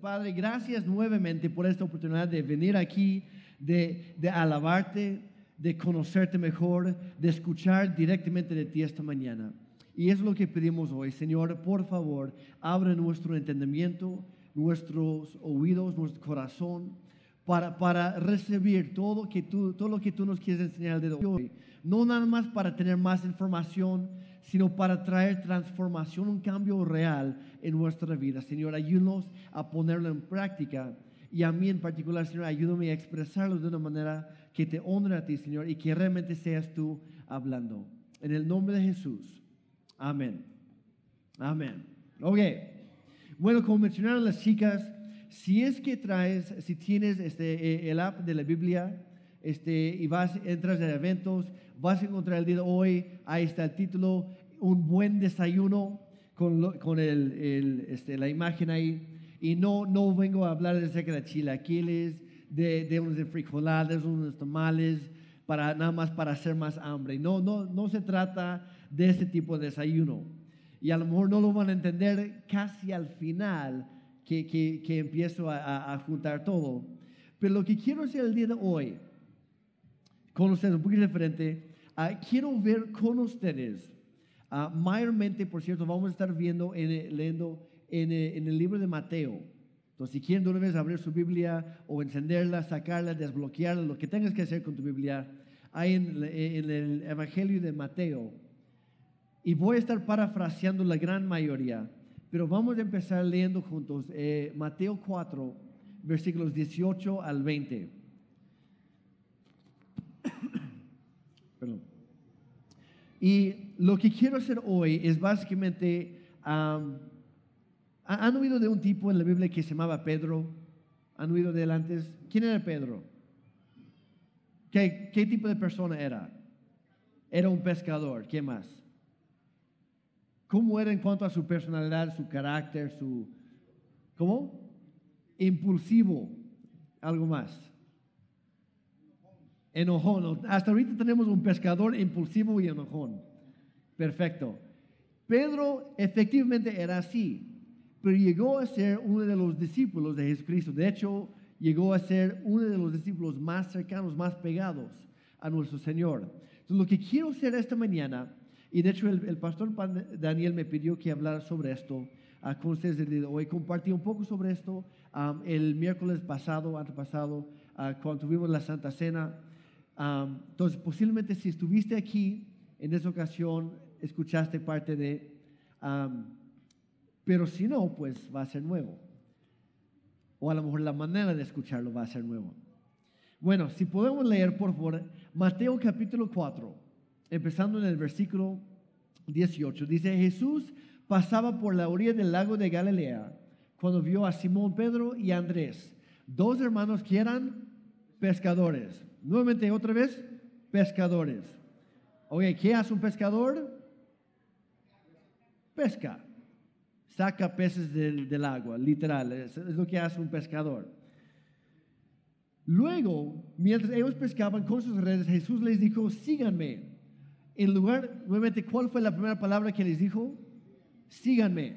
Padre, gracias nuevamente por esta oportunidad de venir aquí, de, de alabarte, de conocerte mejor, de escuchar directamente de ti esta mañana. Y es lo que pedimos hoy. Señor, por favor, abre nuestro entendimiento, nuestros oídos, nuestro corazón, para, para recibir todo, que tú, todo lo que tú nos quieres enseñar de hoy. No nada más para tener más información, sino para traer transformación, un cambio real en nuestra vida. Señor, ayúdanos a ponerlo en práctica. Y a mí en particular, Señor, ayúdame a expresarlo de una manera que te honre a ti, Señor, y que realmente seas tú hablando. En el nombre de Jesús. Amén. Amén. Ok. Bueno, como mencionaron las chicas, si es que traes, si tienes este, eh, el app de la Biblia, este, y vas, entras en eventos, vas a encontrar el día de hoy, ahí está el título, un buen desayuno con, con el, el, este, la imagen ahí. Y no, no vengo a hablar de acerca de chilaquiles, de, de unos frijoladas, unos tamales, para, nada más para hacer más hambre. No, no, no se trata de ese tipo de desayuno. Y a lo mejor no lo van a entender casi al final que, que, que empiezo a, a, juntar todo. Pero lo que quiero hacer el día de hoy, con ustedes un poquito diferente, uh, quiero ver con ustedes, uh, mayormente, por cierto, vamos a estar viendo, en, leyendo en, en, el libro de Mateo. Entonces, si quieren de una vez abrir su Biblia o encenderla, sacarla, desbloquearla, lo que tengas que hacer con tu Biblia, hay en, en el Evangelio de Mateo. Y voy a estar parafraseando la gran mayoría, pero vamos a empezar leyendo juntos eh, Mateo 4, versículos 18 al 20. Perdón. Y lo que quiero hacer hoy es básicamente, ¿han oído de un tipo en la Biblia que se llamaba Pedro? ¿Han oído de él antes? ¿Quién era Pedro? ¿Qué, qué tipo de persona era? Era un pescador. ¿Qué más? ¿Cómo era en cuanto a su personalidad, su carácter, su... ¿Cómo? Impulsivo. Algo más. Enojón. Hasta ahorita tenemos un pescador impulsivo y enojón. Perfecto. Pedro efectivamente era así, pero llegó a ser uno de los discípulos de Jesucristo. De hecho, llegó a ser uno de los discípulos más cercanos, más pegados a nuestro Señor. Entonces, lo que quiero hacer esta mañana y de hecho el, pastor Daniel me pidió que hablara sobre esto uh, con ustedes hoy. Compartí un poco sobre esto um, el miércoles pasado, antepasado, uh, cuando tuvimos la Santa Cena. Um, entonces, posiblemente si estuviste aquí en esa ocasión, escuchaste parte de... Um, pero si no, pues va a ser nuevo. O a lo mejor la manera de escucharlo va a ser nuevo. Bueno, si podemos leer, por favor, Mateo capítulo 4 empezando en el versículo 18. Dice, Jesús pasaba por la orilla del lago de Galilea cuando vio a Simón Pedro y Andrés, dos hermanos que eran pescadores. Nuevamente, otra vez, pescadores. Oye, ¿qué hace un pescador? Pesca. Saca peces del, del agua, literal. Es, es lo que hace un pescador. Luego, mientras ellos pescaban con sus redes, Jesús les dijo, síganme en lugar, nuevamente, ¿cuál fue la primera palabra que les dijo? Síganme.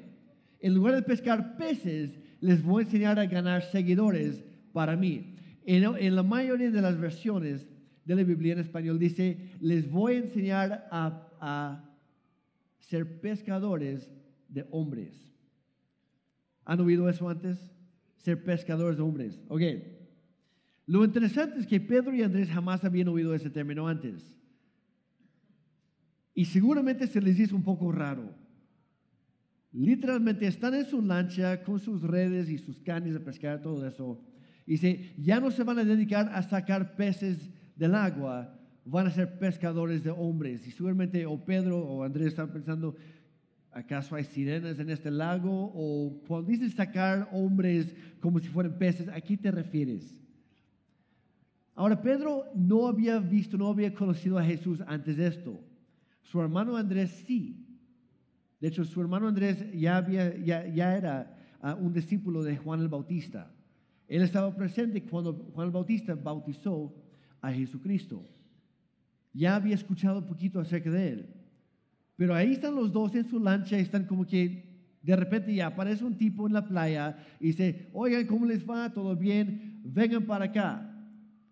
En lugar de pescar peces, les voy a enseñar a ganar seguidores para mí. En, la mayoría de las versiones de la Biblia en español dice, les voy a enseñar a, a ser pescadores de hombres. ¿Han oído eso antes? Ser pescadores de hombres. Ok. Lo interesante es que Pedro y Andrés jamás habían oído ese término antes. Y seguramente se les hizo un poco raro. Literalmente están en su lancha con sus redes y sus cañas de pescar, todo eso. Dice, ya no se van a dedicar a sacar peces del agua, van a ser pescadores de hombres. Y seguramente o Pedro o Andrés están pensando, ¿acaso hay sirenas en este lago? O cuando dices sacar hombres como si fueran peces, ¿a qué te refieres? Ahora, Pedro no había visto, no había conocido a Jesús antes de esto. Su hermano Andrés sí. De hecho, su hermano Andrés ya, había, ya, era uh, un discípulo de Juan el Bautista. Él estaba presente cuando Juan el Bautista bautizó a Jesucristo. Ya había escuchado un poquito acerca de él. Pero ahí están los dos en su lancha, están como que De repente ya aparece un tipo en la playa y dice, oigan, ¿cómo les va? ¿Todo bien? Vengan para acá.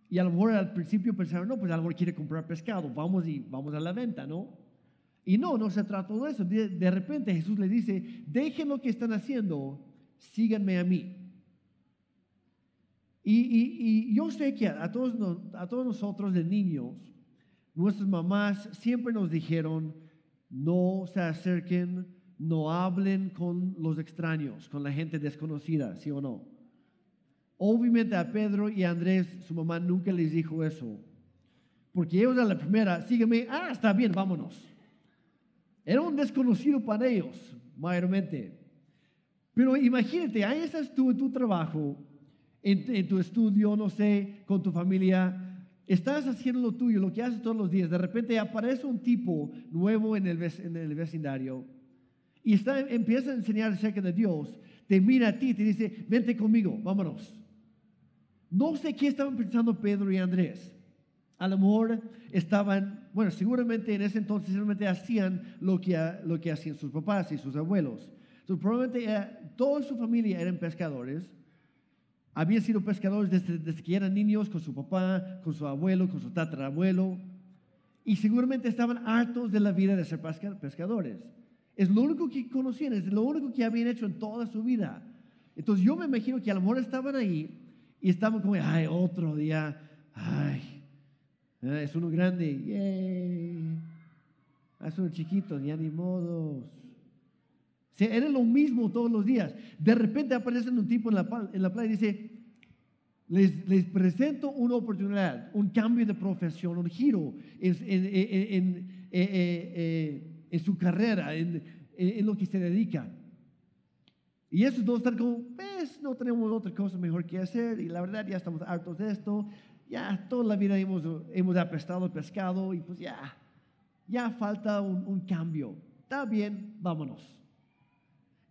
Y a lo mejor al principio pensaron, no, pues a lo mejor quiere comprar pescado, vamos y vamos a la venta, ¿no? Y no, no se trata de eso. De, de repente Jesús les dice, dejen lo que están haciendo, síganme a mí. Y, yo sé que a todos, a todos nosotros de niños, nuestras mamás siempre nos dijeron, no se acerquen, no hablen con los extraños, con la gente desconocida, ¿sí o no? Obviamente a Pedro y a Andrés, su mamá nunca les dijo eso. Porque ellos a la primera, sígueme, ah, está bien, vámonos. Era un desconocido para ellos, mayormente. Pero imagínate, ahí estás tú en tu trabajo, en, tu estudio, no sé, con tu familia, estás haciendo lo tuyo, lo que haces todos los días. De repente aparece un tipo nuevo en el, en el vecindario y está, empieza a enseñar acerca de Dios. Te mira a ti y te dice, vente conmigo, vámonos. No sé qué estaban pensando Pedro y Andrés. A lo mejor estaban, bueno, seguramente en ese entonces seguramente hacían lo que, lo que hacían sus papás y sus abuelos. Entonces, probablemente eh, toda su familia eran pescadores habían sido pescadores desde, que eran niños con su papá, con su abuelo, con su tatarabuelo. Y seguramente estaban hartos de la vida de ser pescadores. Es lo único que conocían, es lo único que habían hecho en toda su vida. Entonces yo me imagino que a lo mejor estaban ahí y estaban como, ay, otro día, ay, eh, es uno grande, yay. Es uno chiquito, ya ni modos era lo mismo todos los días. De repente aparece un tipo en la, en la playa y dice, les, les, presento una oportunidad, un cambio de profesión, un giro en, en, en, eh, eh, en su carrera, en, lo que se dedica. Y esos dos están como, pues no tenemos otra cosa mejor que hacer y la verdad ya estamos hartos de esto, ya toda la vida hemos, hemos apestado el pescado y pues ya, ya falta un, un cambio. Está bien, vámonos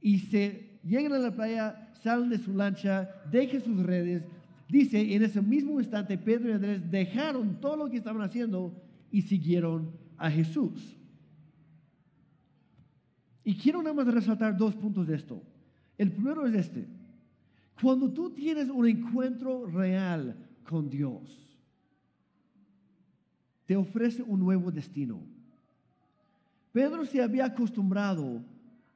y se llegan a la playa, salen de su lancha, dejan sus redes. Dice, en ese mismo instante, Pedro y Andrés dejaron todo lo que estaban haciendo y siguieron a Jesús. Y quiero nada más resaltar dos puntos de esto. El primero es este. Cuando tú tienes un encuentro real con Dios, te ofrece un nuevo destino. Pedro se había acostumbrado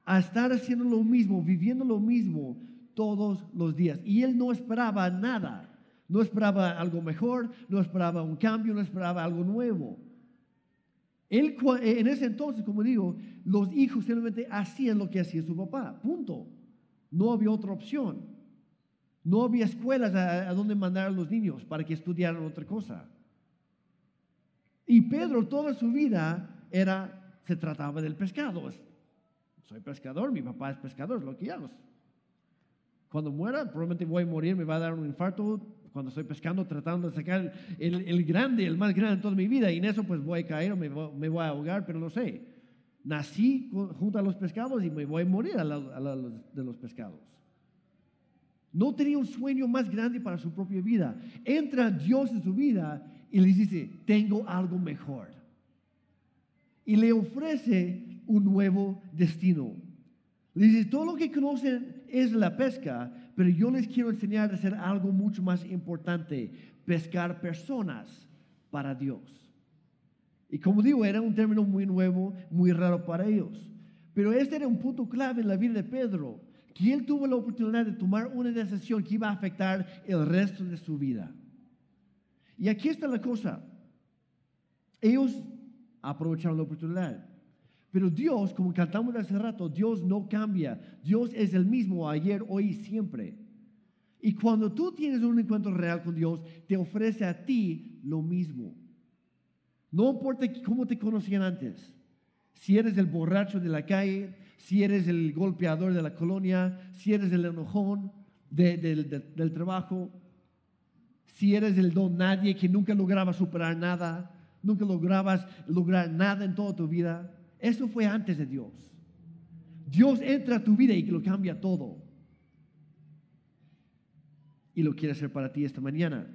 a estar haciendo lo mismo, viviendo lo mismo todos los días. Y él no esperaba nada. No esperaba algo mejor, no esperaba un cambio, no esperaba algo nuevo. Él, en ese entonces, como digo, los hijos simplemente hacían lo que hacía su papá, punto. No había otra opción. No había escuelas a, a donde mandar a los niños para que estudiaran otra cosa. Y Pedro toda su vida era, se trataba del pescado soy pescador, mi papá es pescador, es lo que. Cuando muera, probablemente voy a morir, me va a dar un infarto cuando estoy pescando, tratando de sacar el, grande, el más grande de toda mi vida, y en eso pues voy a caer o me, voy a ahogar, pero no sé. Nací junto a los pescados y me voy a morir a la, de los pescados. No tenía un sueño más grande para su propia vida. Entra Dios en su vida y le dice, tengo algo mejor. Y le ofrece un nuevo destino. Les dice, todo lo que conocen es la pesca, pero yo les quiero enseñar a hacer algo mucho más importante, pescar personas para Dios. Y como digo, era un término muy nuevo, muy raro para ellos. Pero este era un punto clave en la vida de Pedro, que él tuvo la oportunidad de tomar una decisión que iba a afectar el resto de su vida. Y aquí está la cosa. Ellos aprovecharon la oportunidad. Pero Dios, como cantamos hace rato, Dios no cambia. Dios es el mismo ayer, hoy y siempre. Y cuando tú tienes un encuentro real con Dios, te ofrece a ti lo mismo. No importa cómo te conocían antes. Si eres el borracho de la calle, si eres el golpeador de la colonia, si eres el enojón del trabajo, si eres el don nadie que nunca lograba superar nada, nunca lograbas lograr nada en toda tu vida, eso fue antes de Dios. Dios entra a tu vida y lo cambia todo. Y lo quiere hacer para ti esta mañana.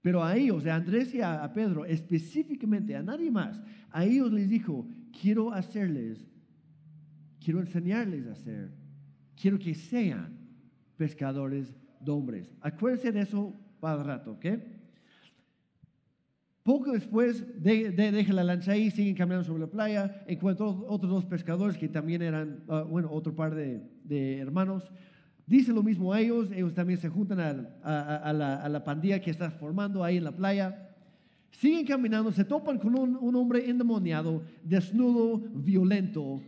Pero a ellos, a Andrés y a, Pedro, específicamente, a nadie más, a ellos les dijo, quiero hacerles quiero enseñarles a hacer. Quiero que sean pescadores de hombres. Acuérdense de eso para el rato, ¿ok? Poco después de, deja la lancha ahí, siguen caminando sobre la playa, encuentran otros dos pescadores que también eran, ah, bueno, otro par de, hermanos. Dice lo mismo a ellos, ellos también se juntan a, la, pandilla que está formando ahí en la playa. Siguen caminando, se topan con un, hombre endemoniado, desnudo, violento,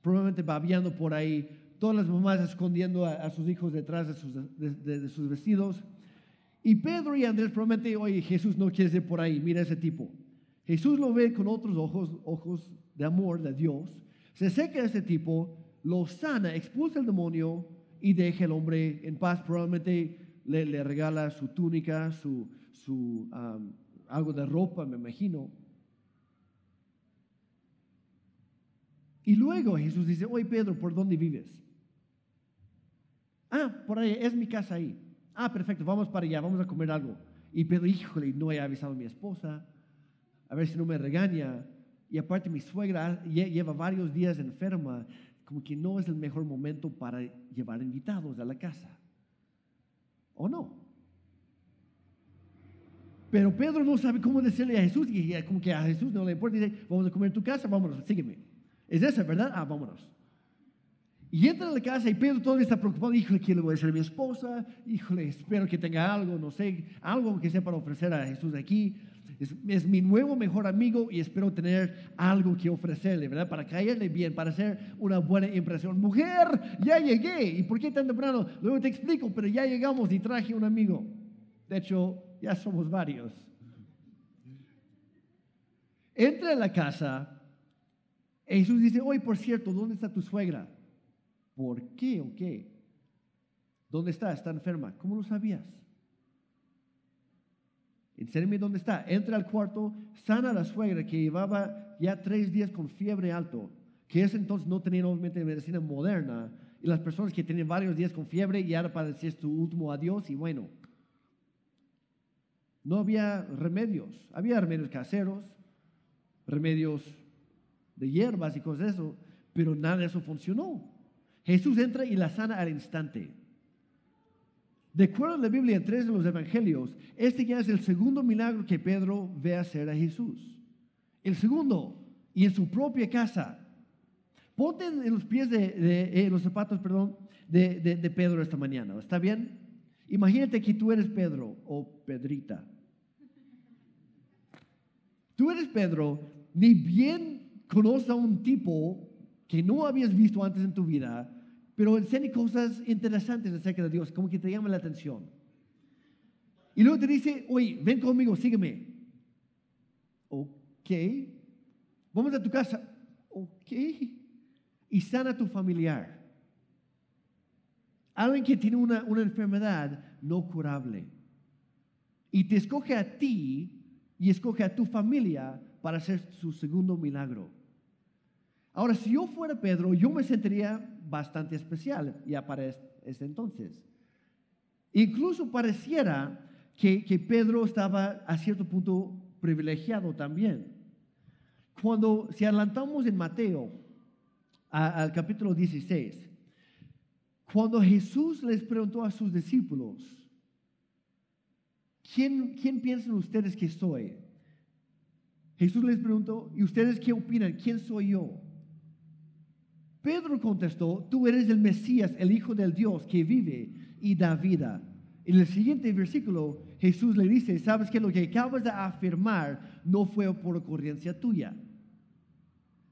probablemente babeando por ahí, todas las mamás escondiendo a, sus hijos detrás de sus, de sus vestidos. Y Pedro y Andrés prometen, oye, Jesús no quiere ir por ahí, mira ese tipo. Jesús lo ve con otros ojos, ojos de amor de Dios, se seca a ese tipo, lo sana, expulsa el demonio y deja al hombre en paz. Probablemente le, regala su túnica, su, su algo de ropa, me imagino. Y luego Jesús dice, oye Pedro, ¿por dónde vives? Ah, por ahí, es mi casa ahí. Ah, perfecto, vamos para allá, vamos a comer algo. Y Pedro, híjole, no he avisado a mi esposa, a ver si no me regaña. Y aparte mi suegra lleva varios días enferma, como que no es el mejor momento para llevar invitados a la casa. ¿O no? Pero Pedro no sabe cómo decirle a Jesús, y como que a Jesús no le importa, dice, vamos a comer en tu casa, vámonos, sígueme. ¿Es esa, verdad? Ah, vámonos. Y entra a la casa y Pedro todavía está preocupado. Híjole, ¿qué le voy a decir a mi esposa? Híjole, espero que tenga algo, no sé, algo que sea para ofrecer a Jesús aquí. Es, mi nuevo mejor amigo y espero tener algo que ofrecerle, ¿verdad? Para caerle bien, para hacer una buena impresión. Mujer, ya llegué. ¿Y por qué tan temprano? Luego te explico, pero ya llegamos y traje un amigo. De hecho, ya somos varios. Entra a la casa. Jesús dice, oye, por cierto, ¿dónde está tu suegra? ¿Por qué o qué? ¿Dónde está? Está enferma. ¿Cómo lo sabías? Enséñame dónde está. Entra al cuarto, sana a la suegra que llevaba ya tres días con fiebre alto, que ese entonces no tenía obviamente medicina moderna. Y las personas que tenían varios días con fiebre y ahora para decir tu último adiós y bueno. No había remedios. Había remedios caseros, remedios de hierbas y cosas de eso, pero nada de eso funcionó. Jesús entra y la sana al instante. De acuerdo a la Biblia en tres de los evangelios, este ya es el segundo milagro que Pedro ve hacer a Jesús. El segundo, y en su propia casa. Ponte en los pies de, los zapatos, perdón, de, de Pedro esta mañana. ¿Está bien? Imagínate que tú eres Pedro o Pedrita. Tú eres Pedro, ni bien conoces a un tipo que no habías visto antes en tu vida, pero enseña cosas interesantes acerca de Dios, como que te llama la atención. Y luego te dice, oye, ven conmigo, sígueme. Ok. Vamos a tu casa. Ok. Y sana a tu familiar. Alguien que tiene una, una enfermedad no curable. Y te escoge a ti y escoge a tu familia para hacer su segundo milagro. Ahora, si yo fuera Pedro, yo me sentiría bastante especial ya para ese entonces. Incluso pareciera que, Pedro estaba a cierto punto privilegiado también. Cuando, si adelantamos en Mateo al capítulo 16, cuando Jesús les preguntó a sus discípulos, ¿quién, quién piensan ustedes que soy? Jesús les preguntó, ¿y ustedes qué opinan? ¿Quién soy yo? Pedro contestó, tú eres el Mesías, el Hijo del Dios que vive y da vida. En el siguiente versículo, Jesús le dice, sabes que lo que acabas de afirmar no fue por ocurrencia tuya,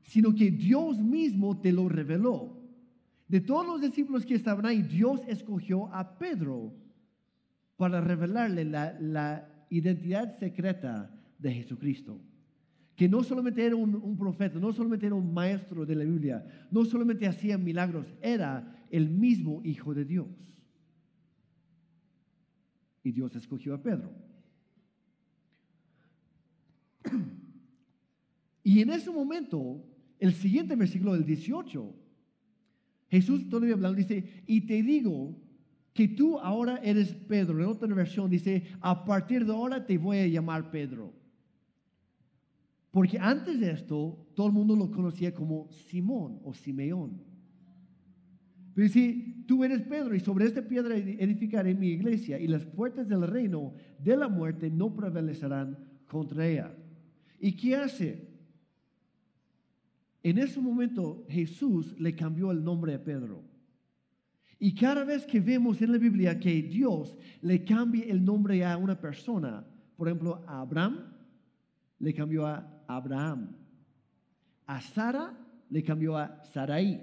sino que Dios mismo te lo reveló. De todos los discípulos que estaban ahí, Dios escogió a Pedro para revelarle la, la identidad secreta de Jesucristo que no solamente era un, profeta, no solamente era un maestro de la Biblia, no solamente hacía milagros, era el mismo Hijo de Dios. Y Dios escogió a Pedro. Y en ese momento, el siguiente versículo del 18, Jesús todavía hablando, dice, y te digo que tú ahora eres Pedro. En otra versión dice, a partir de ahora te voy a llamar Pedro. Porque antes de esto, todo el mundo lo conocía como Simón o Simeón. Pero dice, tú eres Pedro y sobre esta piedra edificaré mi iglesia y las puertas del reino de la muerte no prevalecerán contra ella. ¿Y qué hace? En ese momento Jesús le cambió el nombre a Pedro. Y cada vez que vemos en la Biblia que Dios le cambia el nombre a una persona, por ejemplo, a Abraham, le cambió a Abraham. A Sara le cambió a Sarai.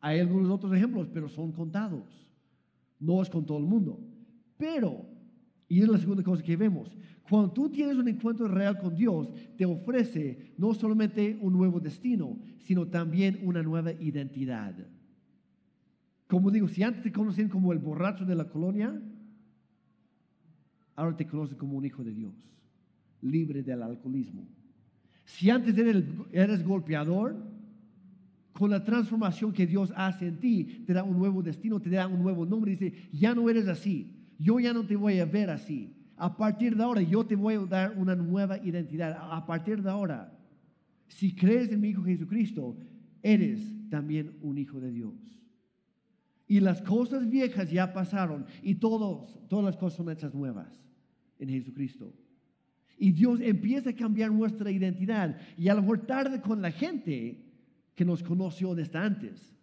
Hay algunos otros ejemplos, pero son contados. No es con todo el mundo. Pero, y es la segunda cosa que vemos, cuando tú tienes un encuentro real con Dios, te ofrece no solamente un nuevo destino, sino también una nueva identidad. Como digo, si antes te conocían como el borracho de la colonia, ahora te conocen como un hijo de Dios, libre del alcoholismo. Si antes eres, golpeador, con la transformación que Dios hace en ti, te da un nuevo destino, te da un nuevo nombre. Dice, ya no eres así, yo ya no te voy a ver así. A partir de ahora yo te voy a dar una nueva identidad. A partir de ahora, si crees en mi Hijo Jesucristo, eres también un hijo de Dios. Y las cosas viejas ya pasaron y todos, todas las cosas son hechas nuevas en Jesucristo. Y Dios empieza a cambiar nuestra identidad. Y a lo mejor tarde con la gente que nos conoció desde antes.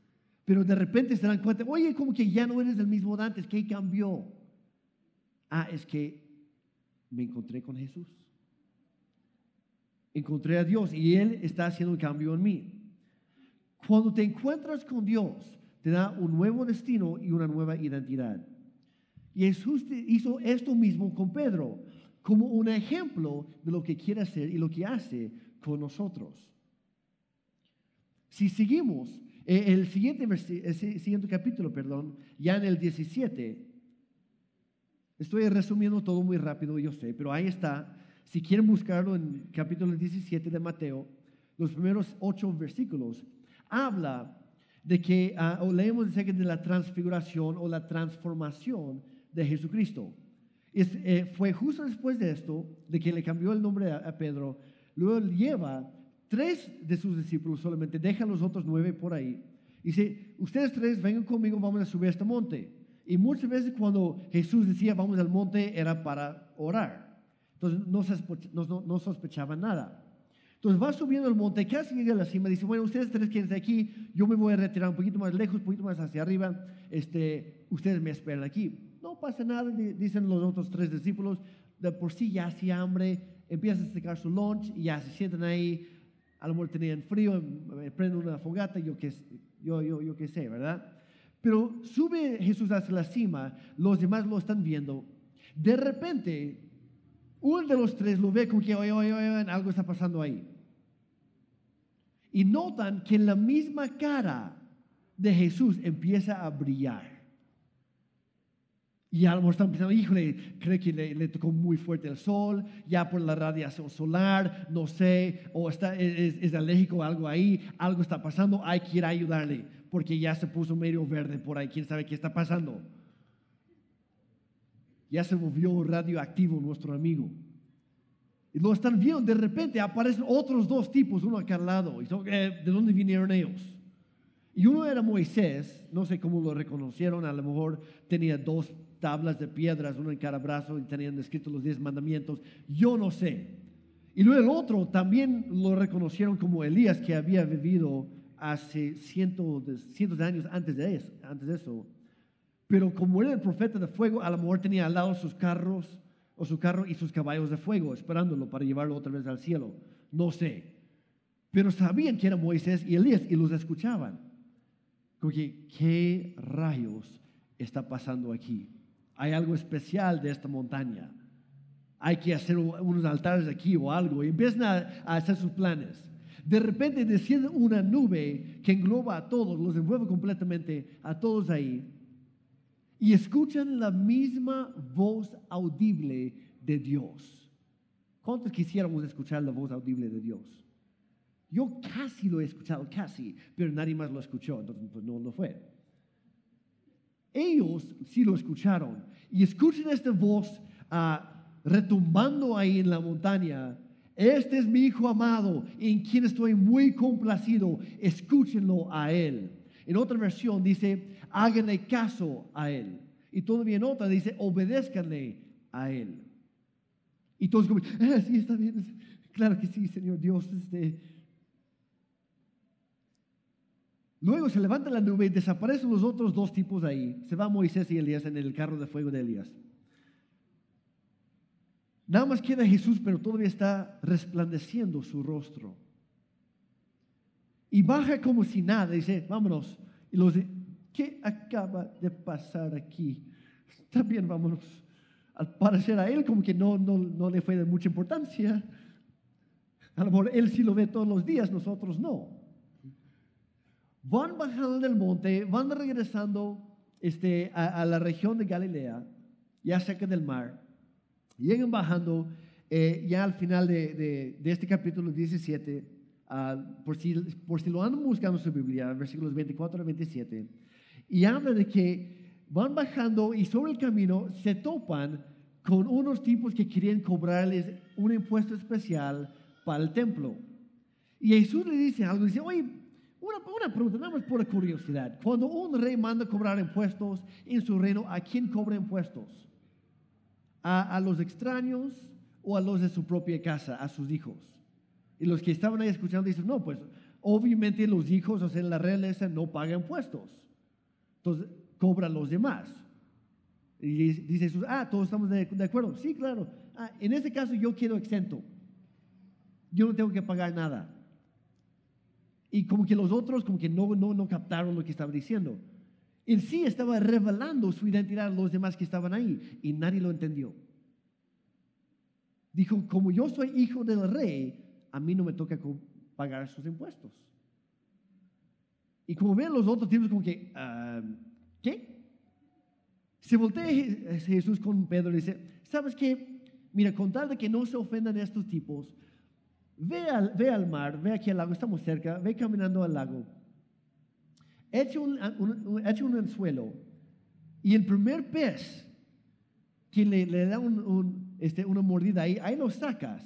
Pero de repente se dan cuenta, oye, como que ya no eres el mismo de antes, ¿qué cambió? Ah, es que me encontré con Jesús. Encontré a Dios y Él está haciendo un cambio en mí. Cuando te encuentras con Dios, te da un nuevo destino y una nueva identidad. Jesús hizo esto mismo con Pedro, como un ejemplo de lo que quiere hacer y lo que hace con nosotros. Si seguimos, eh, el siguiente, el siguiente capítulo, perdón, ya en el 17, estoy resumiendo todo muy rápido, yo sé, pero ahí está. Si quieren buscarlo en capítulo 17 de Mateo, los primeros ocho versículos, habla de que, uh, o leemos de la transfiguración o la transformación de Jesucristo. Es, eh, fue justo después de esto, de que le cambió el nombre a, Pedro, luego lleva tres de sus discípulos solamente, deja los otros nueve por ahí. Y dice, ustedes tres vengan conmigo, vamos a subir a este monte. Y muchas veces cuando Jesús decía, vamos al monte, era para orar. Entonces no, no, no sospechaban nada. Entonces va subiendo el monte, casi llega a la cima, dice, bueno, ustedes tres quienes de aquí, yo me voy a retirar un poquito más lejos, un poquito más hacia arriba, este, ustedes me esperan aquí. Pasa nada, dicen los otros tres discípulos, de por sí ya hacía hambre, empiezan a sacar su lunch y ya se sientan ahí, a lo mejor tenían frío, eh, prenden una fogata, yo qué yo, yo, yo qué sé, ¿verdad? Pero sube Jesús hacia la cima, los demás lo están viendo. De repente, uno de los tres lo ve como que, oye, oye, oye, algo está pasando ahí. Y notan que la misma cara de Jesús empieza a brillar. Y a están pensando, híjole, cree que le, tocó muy fuerte el sol, ya por la radiación solar, no sé, o está, es, es, alérgico algo ahí, algo está pasando, hay que ir a ayudarle, porque ya se puso medio verde por ahí, quién sabe qué está pasando ya se volvió radioactivo nuestro amigo. Y lo están viendo, de repente aparecen otros dos tipos, uno acá al lado. Y eh, ¿De dónde vinieron ellos? Y uno era Moisés, no sé cómo lo reconocieron, a lo mejor tenía dos tablas de piedras, uno en cada brazo, y tenían escritos los diez mandamientos, yo no sé. Y luego el otro también lo reconocieron como Elías, que había vivido hace cientos de, cientos de años antes de, eso, antes de eso. Pero como era el profeta de fuego, a lo mejor tenía al lado sus carros o su carro y sus caballos de fuego, esperándolo para llevarlo otra vez al cielo. No sé. Pero sabían que era Moisés y Elías y los escuchaban. Porque, ¿qué rayos está pasando aquí? Hay algo especial de esta montaña. Hay que hacer unos altares aquí o algo. Y empiezan a, hacer sus planes. De repente desciende una nube que engloba a todos, los envuelve completamente a todos ahí y escuchan la misma voz audible de Dios. ¿Cuántos quisiéramos escuchar la voz audible de Dios? Yo casi lo he escuchado, casi, pero nadie más lo escuchó, entonces pues no lo fue. Ellos sí lo escucharon y escuchan esta voz ah, retumbando ahí en la montaña. Este es mi hijo amado en quien estoy muy complacido. Escúchenlo a él. En otra versión dice, háganle caso a Él. Y todavía en otra dice, obedézcanle a Él. Y todos como, ah, sí, está bien. Claro que sí, Señor Dios. Este. Luego se levanta la nube y desaparecen los otros dos tipos ahí. Se va Moisés y Elías en el carro de fuego de Elías. Nada más queda Jesús, pero todavía está resplandeciendo su rostro. Y baja como si nada, dice, vámonos. Y los dice, ¿qué acaba de pasar aquí? Está bien, vámonos. Al parecer a él como que no, no, no le fue de mucha importancia. A lo él sí lo ve todos los días, nosotros no. Van bajando del monte, van regresando este, a, la región de Galilea, ya cerca del mar. Llegan bajando eh, ya al final de, de, este capítulo 17, ah, por, si, por si lo andan buscando en su Biblia, versículos 24 a 27, y habla de que van bajando y sobre el camino se topan con unos tipos que querían cobrarles un impuesto especial para el templo. Y Jesús le dice algo, dice, oye, una, una, pregunta, nada más por curiosidad. Cuando un rey manda cobrar impuestos en su reino, ¿a quién cobra impuestos? ¿A, a los extraños o a los de su propia casa, a sus hijos? Y los que estaban ahí escuchando dicen, no, pues obviamente los hijos, o sea, la realeza no pagan impuestos. Entonces, cobran los demás. Y dice Jesús, ah, todos estamos de, acuerdo. Sí, claro. Ah, en este caso yo quiero exento. Yo no tengo que pagar nada. Y como que los otros como que no, no, no captaron lo que estaba diciendo. En sí estaba revelando su identidad a los demás que estaban ahí y nadie lo entendió. Dijo, como yo soy hijo del rey, a mí no me toca pagar sus impuestos. Y como ven los otros tipos como que, ah, ¿qué? Se voltea Jesús con Pedro y dice, ¿sabes qué? Mira, con tal de que no se ofendan estos tipos, ve al, ve al mar, ve aquí al lago, estamos cerca, ve caminando al lago, echa un, un, anzuelo y el primer pez que le, le da un, este, una mordida ahí, ahí lo sacas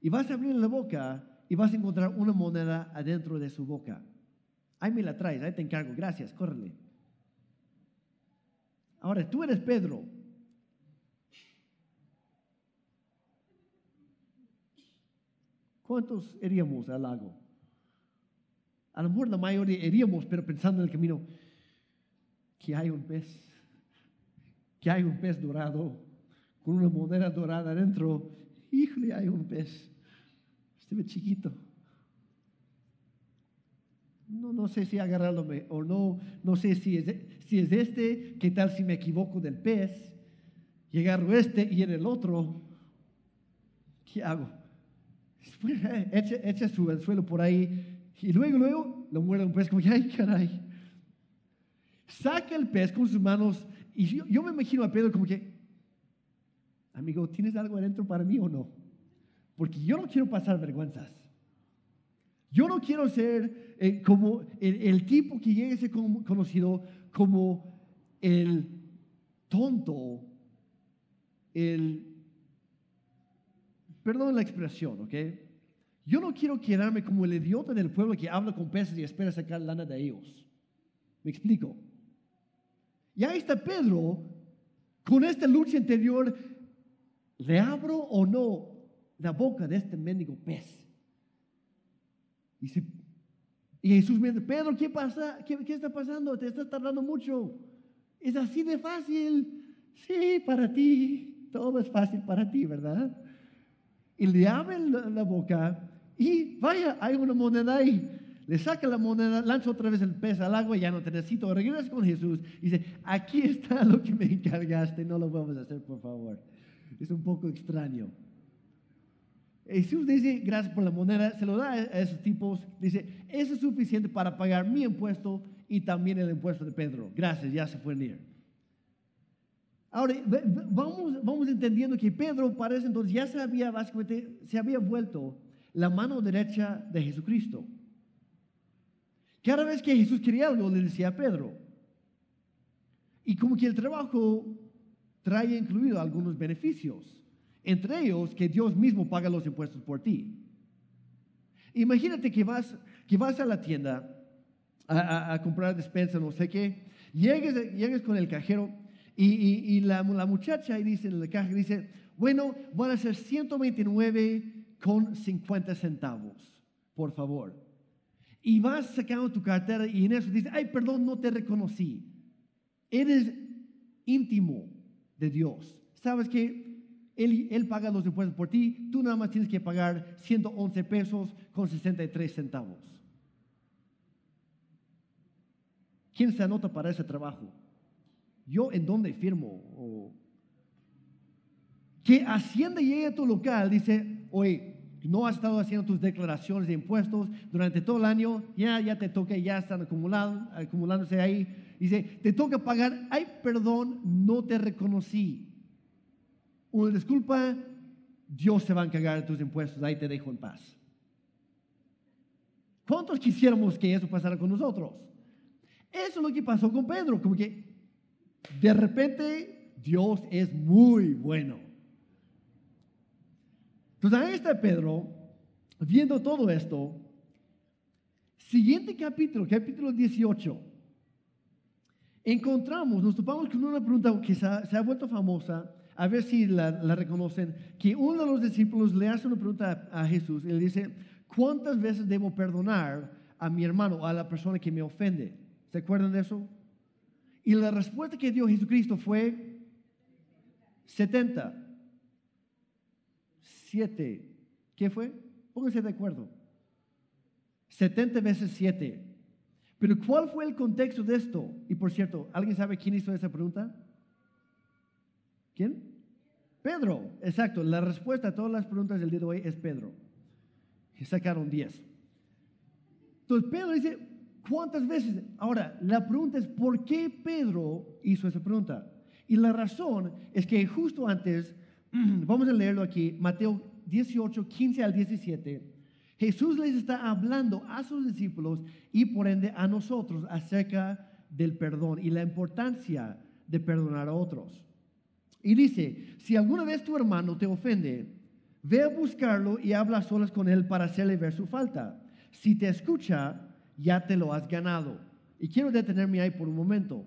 y vas a abrir la boca y vas a encontrar una moneda adentro de su boca. Ahí me la traes, ahí te encargo, gracias, córrele. Ahora, tú eres Pedro. ¿Cuántos iríamos al lago? A lo mejor la mayoría iríamos, pero pensando en el camino, que hay un pez, que hay un pez dorado, con una moneda dorada adentro. Híjole, hay un pez. Este chiquito. No, no sé si agarrarlo o no, no sé si es, si es este, qué tal si me equivoco del pez agarro este y en el otro, ¿qué hago? Echa, echa su anzuelo por ahí y luego, luego lo muerde un pez como, ay caray. Saca el pez con sus manos y yo, yo me imagino a Pedro como que, amigo, ¿tienes algo adentro para mí o no? Porque yo no quiero pasar vergüenzas. Yo no quiero ser eh, como el, tipo que llegue a ser conocido como el tonto, el, perdón la expresión, ¿ok? Yo no quiero quedarme como el idiota del pueblo que habla con peces y espera sacar lana de ellos. ¿Me explico? Y ahí está Pedro con esta lucha interior. ¿Le abro o no la boca de este mendigo pez? Y, Jesús me dice, Pedro, ¿qué pasa? ¿Qué, está pasando? Te estás tardando mucho. Es así de fácil. Sí, para ti. Todo es fácil para ti, ¿verdad? Y le abre la, boca y vaya, hay una moneda ahí. Le saca la moneda, lanza otra vez el pez al agua, ya no te necesito. Regresa con Jesús y dice, aquí está lo que me encargaste, no lo vamos a hacer, por favor. Es un poco extraño. Jesús dice, gracias por la moneda, se lo da a esos tipos, dice, eso es suficiente para pagar mi impuesto y también el impuesto de Pedro. Gracias, ya se pueden ir. Ahora, vamos, vamos entendiendo que Pedro parece entonces ya se había básicamente, se había vuelto la mano derecha de Jesucristo. Cada vez que Jesús quería algo, le decía a Pedro. Y como que el trabajo trae incluido algunos beneficios. Entre ellos, que Dios mismo paga los impuestos por ti. Imagínate que vas, que vas a la tienda a, a- a comprar despensa, no sé qué. Llegues, llegues con el cajero y, la muchacha ahí dice en la caja, dice, bueno, van a ser 129 con 50 centavos, por favor. Y vas sacando tu cartera y en eso dice, ay, perdón, no te reconocí. Eres íntimo de Dios. ¿Sabes que él, él paga los impuestos por ti, tú nada más tienes que pagar 111 pesos con 63 centavos. ¿Quién se anota para ese trabajo? ¿Yo en dónde firmo? O- Que Hacienda llegue a tu local, dice, oye, no has estado haciendo tus declaraciones de impuestos durante todo el año, ya, ya te toca, ya están acumulando, acumulándose ahí. Dice, te toca pagar, ay, perdón, no te reconocí. Una disculpa, Dios se va a encargar de tus impuestos, ahí te dejo en paz. ¿Cuántos quisiéramos que eso pasara con nosotros? Eso es lo que pasó con Pedro, como que de repente Dios es muy bueno. Entonces ahí está Pedro viendo todo esto. Siguiente capítulo, capítulo 18. Encontramos, nos topamos con una pregunta que se ha, se ha vuelto famosa, a ver si la, reconocen, que uno de los discípulos le hace una pregunta a, a Jesús y le dice, ¿cuántas veces debo perdonar a mi hermano a la persona que me ofende? ¿Se acuerdan de eso? Y la respuesta que dio Jesucristo fue 70. 7. ¿Qué fue? Pónganse de acuerdo. 70 veces 7. Pero ¿cuál fue el contexto de esto? Y por cierto, ¿alguien sabe quién hizo esa pregunta? ¿Quién? Pedro. Exacto. La respuesta a todas las preguntas del día de hoy es Pedro. Sacaron 10. Entonces Pedro dice, ¿cuántas veces? Ahora, la pregunta es, ¿por qué Pedro hizo esa pregunta? Y la razón es que justo antes, vamos a leerlo aquí, Mateo 18, 15 al 17, Jesús les está hablando a sus discípulos y por ende a nosotros acerca del perdón y la importancia de perdonar a otros. Y dice, si alguna vez tu hermano te ofende, ve a buscarlo y habla solas con él para hacerle ver su falta. Si te escucha, ya te lo has ganado. Y quiero detenerme ahí por un momento.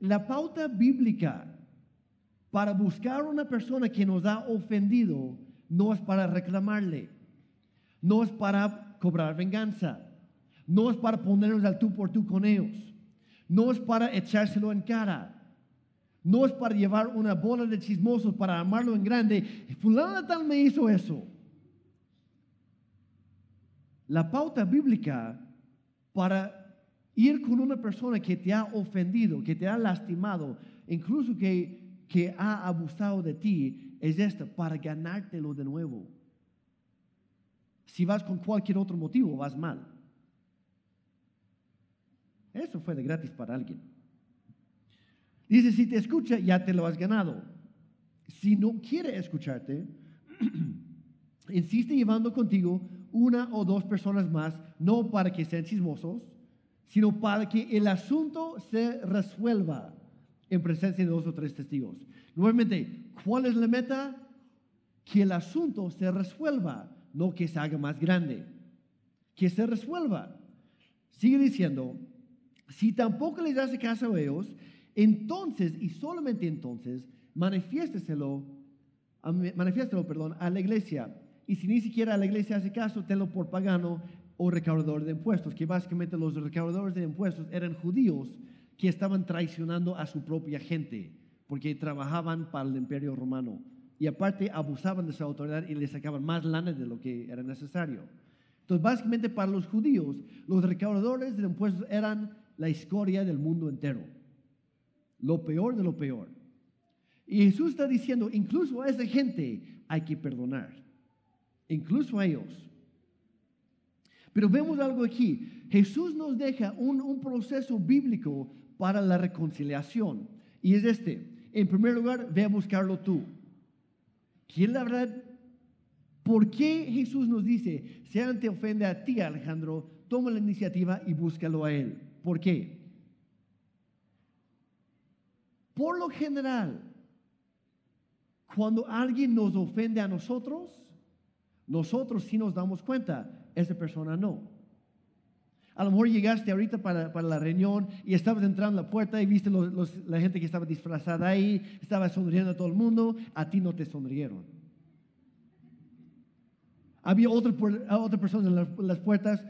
La pauta bíblica para buscar a una persona que nos ha ofendido no es para reclamarle, no es para cobrar venganza, no es para ponernos al tú por tú con ellos, no es para echárselo en cara, no es para llevar una bola de chismosos para amarlo en grande. Fulano tal me hizo eso. La pauta bíblica para ir con una persona que te ha ofendido, que te ha lastimado, incluso que, que ha abusado de ti, es esta, para ganártelo de nuevo. Si vas con cualquier otro motivo, vas mal. Eso fue de gratis para alguien. Dice, si te escucha, ya te lo has ganado. Si no quiere escucharte, insiste llevando contigo una o dos personas más, no para que sean chismosos, sino para que el asunto se resuelva en presencia de dos o tres testigos. Nuevamente, ¿cuál es la meta? Que el asunto se resuelva, no que se haga más grande. Que se resuelva. Sigue diciendo, si tampoco les hace caso a ellos, entonces y solamente entonces manifiésteselo, manifiéstelo, perdón, a la iglesia. Y si ni siquiera la iglesia hace caso, tenlo por pagano o recaudador de impuestos, que básicamente los recaudadores de impuestos eran judíos que estaban traicionando a su propia gente, porque trabajaban para el imperio romano. Y aparte abusaban de su autoridad y le sacaban más lana de lo que era necesario. Entonces, básicamente para los judíos, los recaudadores de impuestos eran la escoria del mundo entero. Lo peor de lo peor. Y Jesús está diciendo, incluso a esa gente hay que perdonar. Incluso a ellos. Pero vemos algo aquí. Jesús nos deja un, un, proceso bíblico para la reconciliación. Y es este. En primer lugar, ve a buscarlo tú. ¿Quién la verdad? ¿Por qué Jesús nos dice, si alguien te ofende a ti, Alejandro, toma la iniciativa y búscalo a él? ¿Por qué? Por lo general, cuando alguien nos ofende a nosotros, nosotros sí nos damos cuenta, esa persona no. A lo mejor llegaste ahorita para, para la reunión y estabas entrando a la puerta y viste los- la gente que estaba disfrazada ahí, estaba sonriendo a todo el mundo, a ti no te sonrieron. Había otra, persona en las, puertas,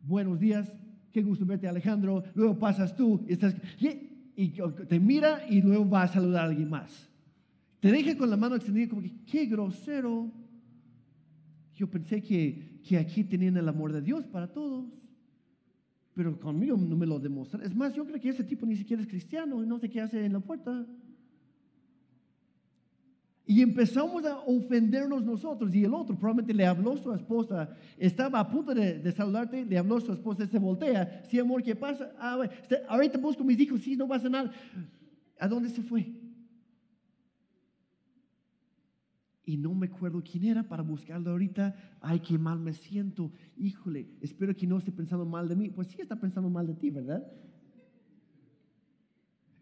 buenos días, qué gusto verte Alejandro, luego pasas tú y, estás, y te mira y luego va a saludar a alguien más. Te deja con la mano extendida como que, qué grosero. Yo pensé que, que aquí tenían el amor de Dios para todos, pero conmigo no me lo demostraron. Es más, yo creo que ese tipo ni siquiera es cristiano y no sé qué hace en la puerta. Y empezamos a ofendernos nosotros y el otro probablemente le habló a su esposa, estaba a punto de, de saludarte, le habló a su esposa, se voltea, sí amor, ¿qué pasa? Ah, este, ahorita busco mis hijos, sí, no pasa nada. ¿A dónde se fue? Y no me acuerdo quién era para buscarlo ahorita. Ay, qué mal me siento. Híjole, espero que no esté pensando mal de mí. Pues sí está pensando mal de ti, ¿verdad?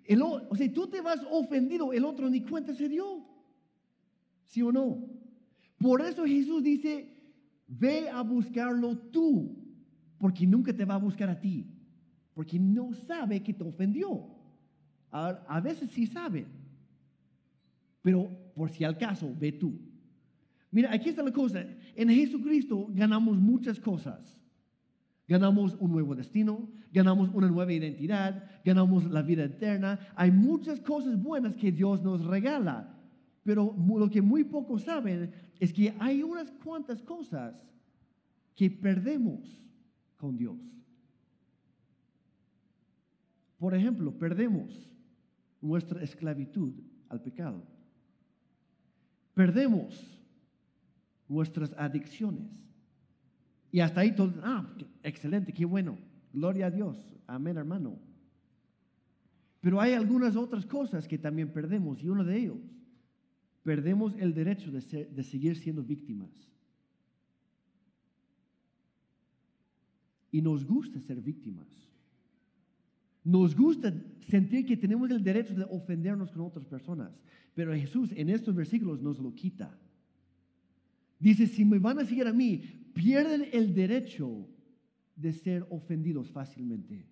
El o, sea, tú te vas ofendido, el otro ni cuenta se dio. ¿Sí o no? Por eso Jesús dice, ve a buscarlo tú, porque nunca te va a buscar a ti, porque no sabe que te ofendió. A, a veces sí sabe, pero por si al caso, ve tú. Mira, aquí está la cosa. En Jesucristo ganamos muchas cosas. Ganamos un nuevo destino, ganamos una nueva identidad, ganamos la vida eterna. Hay muchas cosas buenas que Dios nos regala. Pero lo que muy pocos saben es que hay unas cuantas cosas que perdemos con Dios. Por ejemplo, perdemos nuestra esclavitud al pecado. Perdemos nuestras adicciones. Y hasta ahí todo, ah, excelente, qué bueno. Gloria a Dios. Amén, hermano. Pero hay algunas otras cosas que también perdemos y uno de ellos, perdemos el derecho de, ser- de seguir siendo víctimas. Y nos gusta ser víctimas. Nos gusta sentir que tenemos el derecho de ofendernos con otras personas. Pero Jesús en estos versículos nos lo quita. Dice, si me van a seguir a mí, pierden el derecho de ser ofendidos fácilmente.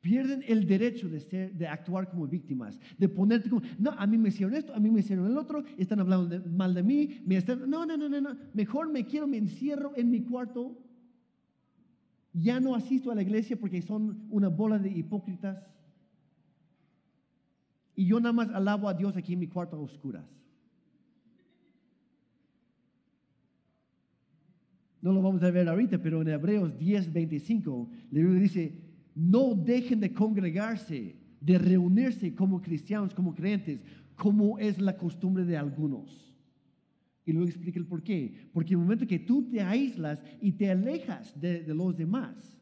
Pierden el derecho de, ser, de actuar como víctimas, de ponerte como, no, a mí me hicieron esto, a mí me hicieron el otro, están hablando mal de mí, me están, no, no, no, no, no, mejor me quiero, me encierro en mi cuarto, ya no asisto a la iglesia porque son una bola de hipócritas, y yo nada más alabo a Dios aquí en mi cuarto a oscuras. No lo vamos a ver ahorita, pero en Hebreos 10, 25, la dice, no dejen de congregarse, de reunirse como cristianos, como creyentes, como es la costumbre de algunos. Y luego explica el por qué. Porque el momento que tú te aíslas y te alejas de, los demás,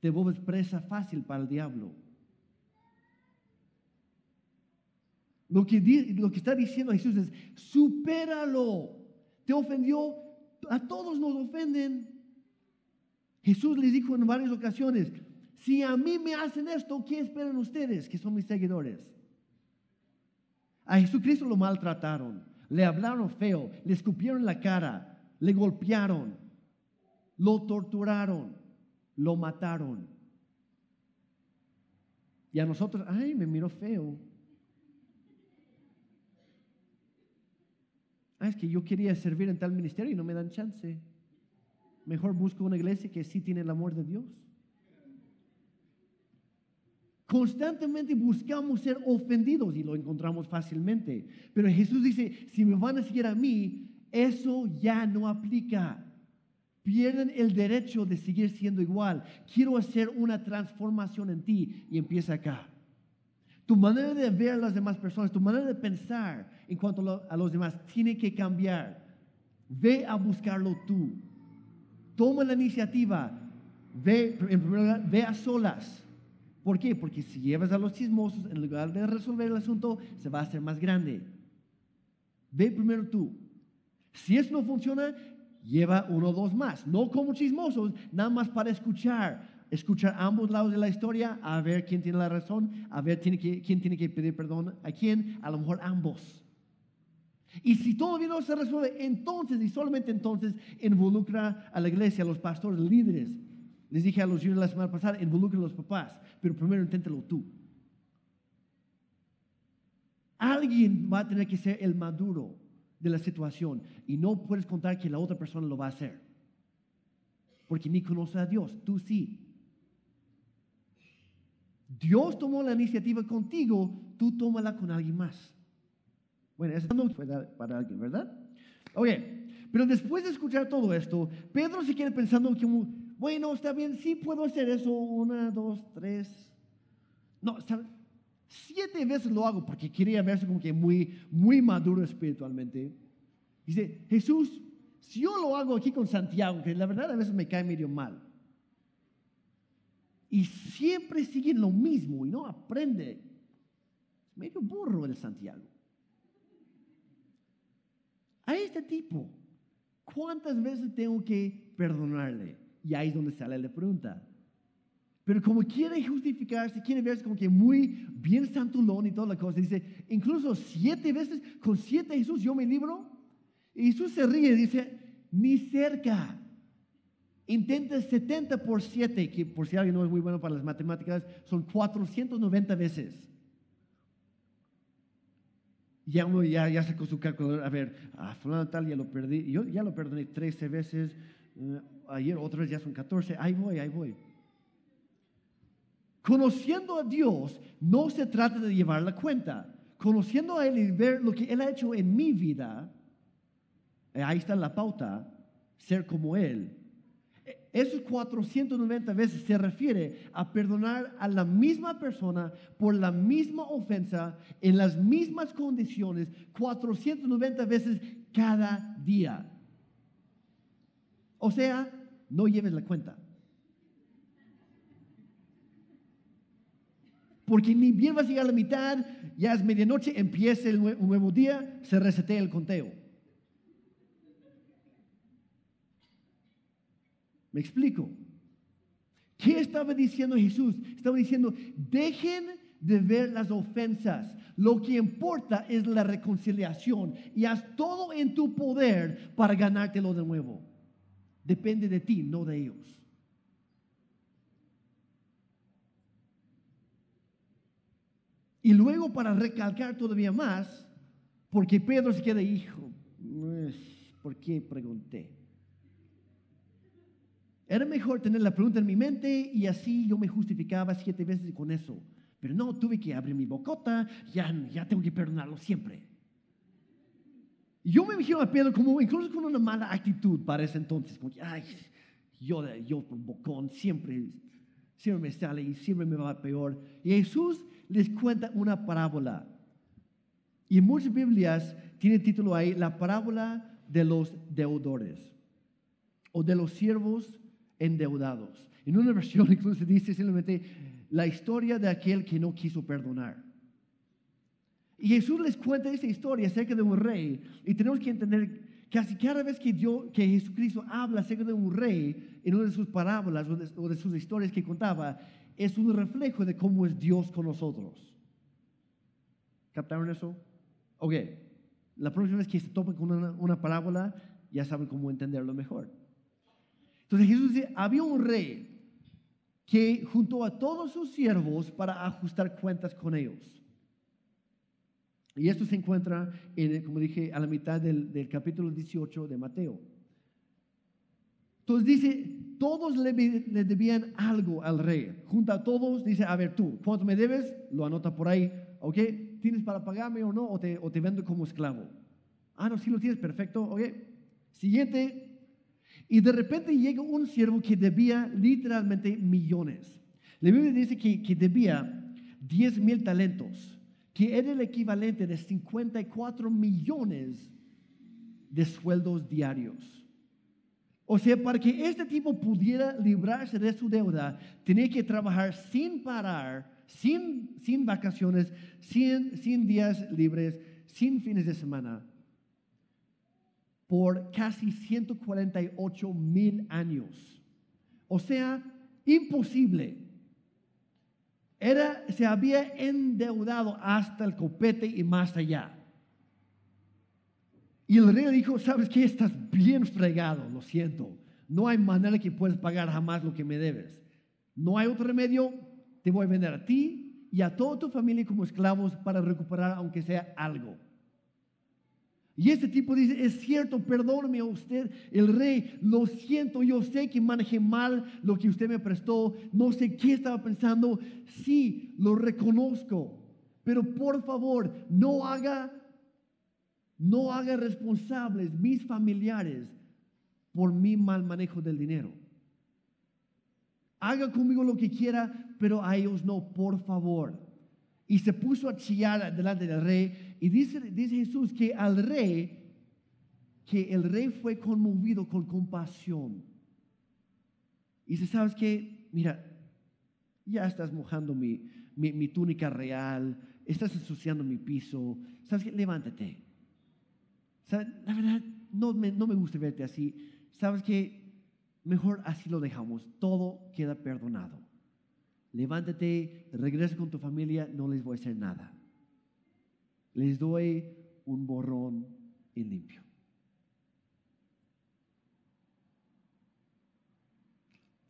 te vuelves presa fácil para el diablo. Lo que, lo que está diciendo Jesús es, supéralo. Te ofendió, a todos nos ofenden. Jesús les dijo en varias ocasiones, si a mí me hacen esto, ¿qué esperan ustedes que son mis seguidores? A Jesucristo lo maltrataron, le hablaron feo, le escupieron la cara, le golpearon, lo torturaron, lo mataron. Y a nosotros, ay, me miró feo. Ah, es que yo quería servir en tal ministerio y no me dan chance. Mejor busco una iglesia que sí tiene el amor de Dios. Constantemente buscamos ser ofendidos y lo encontramos fácilmente. Pero Jesús dice, si me van a seguir a mí, eso ya no aplica. Pierden el derecho de seguir siendo igual. Quiero hacer una transformación en ti y empieza acá. Tu manera de ver a las demás personas, tu manera de pensar en cuanto a lo- a los demás tiene que cambiar. Ve a buscarlo tú. Toma la iniciativa. Ve, ve a solas. ¿Por qué? Porque si llevas a los chismosos, en lugar de resolver el asunto, se va a hacer más grande. Ve primero tú. Si eso no funciona, lleva uno o dos más. No como chismosos, nada más para escuchar. Escuchar ambos lados de la historia, a ver quién tiene la razón, a ver tiene que- quién tiene que pedir perdón a quién, a lo mejor ambos. Y si todavía no se resuelve, entonces y solamente entonces involucra a la iglesia, a los pastores, líderes. Les dije a los juniors la semana pasada, involucren a los papás, pero primero inténtalo tú. Alguien va a tener que ser el maduro de la situación y no puedes contar que la otra persona lo va a hacer. Porque ni conoce a Dios, tú sí. Dios tomó la iniciativa contigo, tú tómala con alguien más. Bueno, eso no fue para alguien, ¿verdad? Ok, pero después de escuchar todo esto, Pedro se queda pensando que, bueno, está bien, sí puedo hacer eso, una, dos, tres. No, siete veces lo hago porque quería verse como que muy, muy maduro espiritualmente. Dice, Jesús, si yo lo hago aquí con Santiago, que la verdad a veces me cae medio mal, y siempre sigue lo mismo y no aprende, medio burro el Santiago. A este tipo, ¿cuántas veces tengo que perdonarle? Y ahí es donde sale la pregunta. Pero como quiere justificarse, quiere verse como que muy bien santulón y toda la cosa, dice, incluso siete veces, con siete Jesús yo me libro. Y Jesús se ríe y dice, ni cerca. Intenta 70 por 7, que por si alguien no es muy bueno para las matemáticas, son 490 veces. Ya uno ya, ya sacó su calculador, a ver, a fulano tal ya lo perdí, yo ya lo perdoné 13 veces, eh, ayer vez ya son 14, ahí voy, ahí voy. Conociendo a Dios no se trata de llevar la cuenta. Conociendo a Él y ver lo que Él ha hecho en mi vida, eh, ahí está la pauta, ser como Él. E, esos 490 veces se refiere a perdonar a la misma persona por la misma ofensa, en las mismas condiciones, 490 veces cada día. O sea, no lleves la cuenta. Porque ni bien vas a llegar a la mitad, ya es medianoche, empieza el nuevo día, se resetea el conteo. ¿Me explico? ¿Qué estaba diciendo Jesús? Estaba diciendo, dejen de ver las ofensas. Lo que importa es la reconciliación y haz todo en tu poder para ganártelo de nuevo. Depende de ti, no de ellos. Y luego para recalcar todavía más, porque Pedro se queda, hijo, ¿por qué pregunté? Era mejor tener la pregunta en mi mente y así yo me justificaba siete veces con eso. Pero no, tuve que abrir mi bocota, ya, ya tengo que perdonarlo siempre. Yo me imagino a Pedro como incluso con una mala actitud para ese entonces, como que, ay, yo, yo bocón siempre, siempre me sale y siempre me va peor. Y Jesús les cuenta una parábola. Y en muchas Biblias tiene título ahí, la parábola de los deudores o de los siervos endeudados. En una versión incluso dice simplemente la historia de aquel que no quiso perdonar. Y Jesús les cuenta esa historia acerca de un rey y tenemos que entender casi cada vez que, Dios, que Jesucristo habla acerca de un rey en una de sus parábolas o de, o de sus historias que contaba, es un reflejo de cómo es Dios con nosotros. ¿Captaron eso? Ok, la próxima vez que se topen con una, parábola, ya saben cómo entenderlo mejor. Entonces Jesús dice, había un rey que juntó a todos sus siervos para ajustar cuentas con ellos. Y esto se encuentra, en, como dije, a la mitad del, capítulo 18 de Mateo. Entonces dice, todos le, debían algo al rey. Junta a todos, dice, a ver tú, ¿cuánto me debes? Lo anota por ahí, ¿ok? ¿Tienes para pagarme o no? ¿O te, vendo como esclavo? Ah, no, sí lo tienes, perfecto, ¿ok? Siguiente. Y de repente llega un siervo que debía literalmente millones. La Biblia dice que, que debía 10 mil talentos, que era el equivalente de 54 millones de sueldos diarios. O sea, para que este tipo pudiera librarse de su deuda, tenía que trabajar sin parar, sin, sin vacaciones, sin, sin días libres, sin fines de semana, por casi 148 mil años. O sea, imposible. Era, se había endeudado hasta el copete y más allá. Y el rey dijo, ¿sabes qué? Estás bien fregado, lo siento. No hay manera que puedas pagar jamás lo que me debes. No hay otro remedio. Te voy a vender a ti y a toda tu familia como esclavos para recuperar aunque sea algo. Y este tipo dice, es cierto, perdóneme a usted, el rey, lo siento, yo sé que manejé mal lo que usted me prestó, no sé qué estaba pensando, sí, lo reconozco, pero por favor, no haga, no haga responsables mis familiares por mi mal manejo del dinero. Haga conmigo lo que quiera, pero a ellos no, por favor y se puso a chillar delante del rey. Y dice, Jesús que al rey, que el rey fue conmovido con compasión. Y dice, ¿sabes qué? Mira, ya estás mojando mi, mi, túnica real, estás ensuciando mi piso. ¿Sabes qué? Levántate. La verdad, no me, no me gusta verte así. ¿Sabes qué? Mejor así lo dejamos. Todo queda perdonado levántate, regresa con tu familia, no les voy a hacer nada. Les doy un borrón y limpio.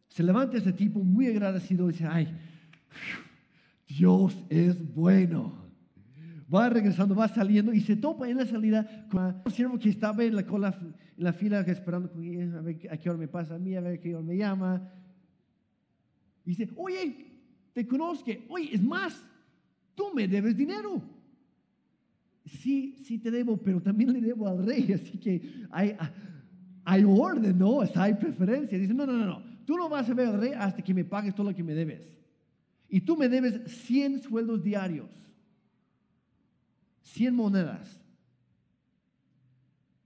Se levanta ese tipo muy agradecido y dice, ay, Dios es bueno. Va regresando, va saliendo y se topa en la salida con un siervo que estaba en la cola, en la fila esperando a ver a qué hora me pasa a mí, a ver qué hora me llama. Y dice, oye, te conozco. Oye, es más, tú me debes dinero. Sí, sí te debo, pero también le debo al rey, así que hay, hay orden, ¿no? Hay preferencia. Dice, no, no, no, no, tú no vas a ver al rey hasta que me pagues todo lo que me debes. Y tú me debes 100 sueldos diarios, 100 monedas.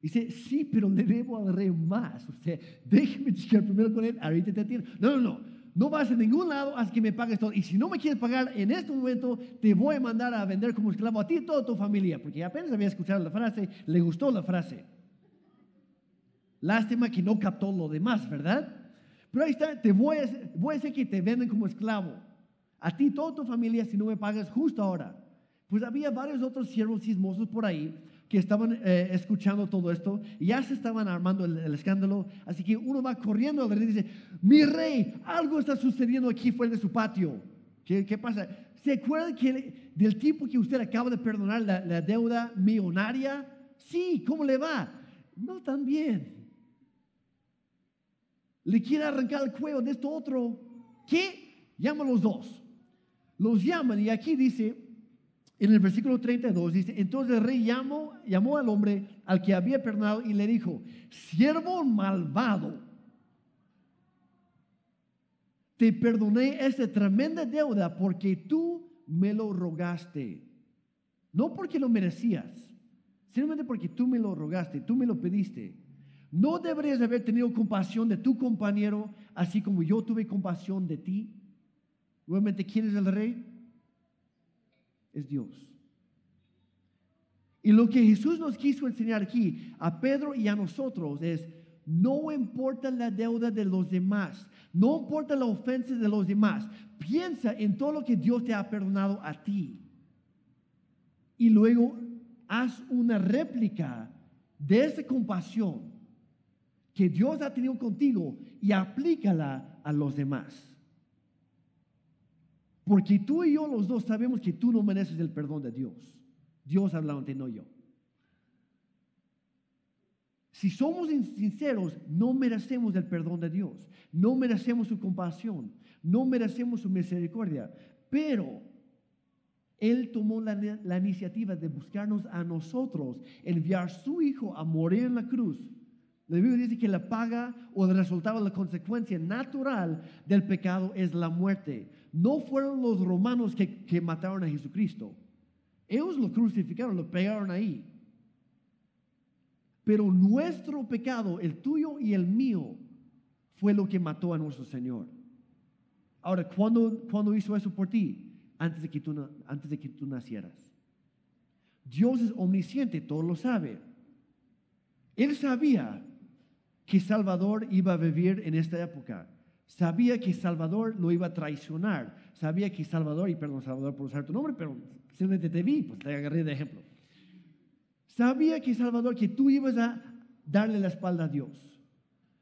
Dice, sí, pero le debo al rey más. O sea, déjeme checar primero con él, ahorita te atiendo. No, no, no no vas a ningún lado hasta que me pagues todo. Y si no me quieres pagar en este momento, te voy a mandar a vender como esclavo a ti y toda tu familia. Porque apenas había escuchado la frase, le gustó la frase. Lástima que no captó lo demás, ¿verdad? Pero ahí está, te voy a, voy a hacer que te venden como esclavo. A ti y toda tu familia si no me pagas justo ahora. Pues había varios otros siervos sismosos por ahí que estaban eh, escuchando todo esto ya se estaban armando el, escándalo. Así que uno va corriendo al rey y dice, mi rey, algo está sucediendo aquí fuera de su patio. ¿Qué, qué pasa? ¿Se acuerda que del tipo que usted acaba de perdonar la, la deuda millonaria? Sí, ¿cómo le va? No tan bien. Le quiere arrancar el cuello de esto otro. ¿Qué? Llama a los dos. Los llaman y aquí dice, en el versículo 32 dice, entonces el rey llamó, llamó al hombre al que había perdonado y le dijo, siervo malvado, te perdoné esta tremenda deuda porque tú me lo rogaste. No porque lo merecías, simplemente porque tú me lo rogaste, tú me lo pediste. ¿No deberías haber tenido compasión de tu compañero así como yo tuve compasión de ti? Nuevamente, ¿quién es el rey? Es Dios. Y lo que Jesús nos quiso enseñar aquí a Pedro y a nosotros es, no importa la deuda de los demás, no importa la ofensa de los demás, piensa en todo lo que Dios te ha perdonado a ti. Y luego haz una réplica de esa compasión que Dios ha tenido contigo y aplícala a los demás. Porque tú y yo los dos sabemos que tú no mereces el perdón de Dios. Dios hablando, no yo. Si somos sinceros, no merecemos el perdón de Dios. No merecemos su compasión. No merecemos su misericordia. Pero Él tomó la, la iniciativa de buscarnos a nosotros, enviar su Hijo a morir en la cruz. La Biblia dice que la paga o el resultado, la consecuencia natural del pecado es la muerte no fueron los romanos que, mataron a Jesucristo. Ellos lo crucificaron, lo pegaron ahí. Pero nuestro pecado, el tuyo y el mío, fue lo que mató a nuestro Señor. Ahora, ¿cuándo, ¿cuándo, hizo eso por ti? Antes de, que tú, antes de que tú nacieras. Dios es omnisciente, todo lo sabe. Él sabía que Salvador iba a vivir en esta época. Sabía que Salvador lo iba a traicionar. Sabía que Salvador, y perdón Salvador por usar tu nombre, pero simplemente te vi, pues te agarré de ejemplo. Sabía que Salvador, que tú ibas a darle la espalda a Dios.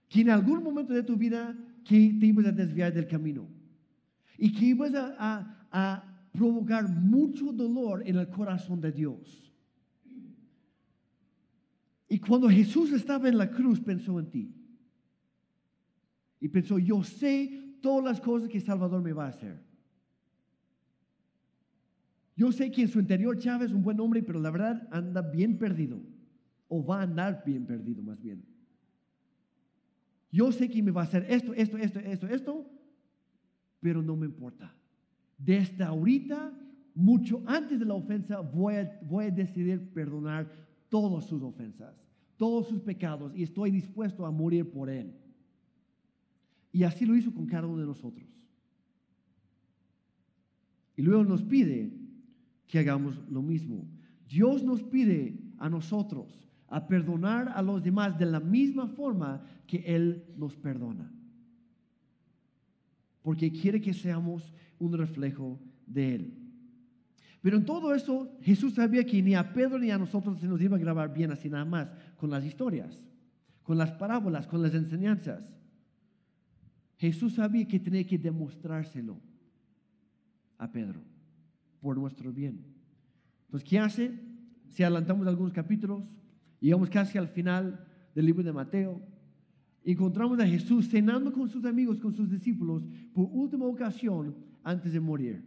que en algún momento de tu vida que te ibas a desviar del camino y que ibas a, a- a provocar mucho dolor en el corazón de Dios. Y cuando Jesús estaba en la cruz pensó en ti. Y pensó, yo sé todas las cosas que Salvador me va a hacer. Yo sé que en su interior Chávez es un buen hombre, pero la verdad anda bien perdido. O va a andar bien perdido más bien. Yo sé que me va a hacer esto, esto, esto, esto, esto, pero no me importa. Desde ahorita, mucho antes de la ofensa, voy a, voy a decidir perdonar todas sus ofensas, todos sus pecados, y estoy dispuesto a morir por él. Y así lo hizo con cada uno de nosotros. Y luego nos pide que hagamos lo mismo. Dios nos pide a nosotros a perdonar a los demás de la misma forma que Él nos perdona. Porque quiere que seamos un reflejo de Él. Pero en todo eso, Jesús sabía que ni a Pedro ni a nosotros se nos iba a grabar bien así nada más, con las historias, con las parábolas, con las enseñanzas. Jesús sabía que tenía que demostrárselo a Pedro por nuestro bien. Entonces, ¿qué hace? Si adelantamos algunos capítulos, llegamos casi al final del libro de Mateo, encontramos a Jesús cenando con sus amigos, con sus discípulos, por última ocasión antes de morir.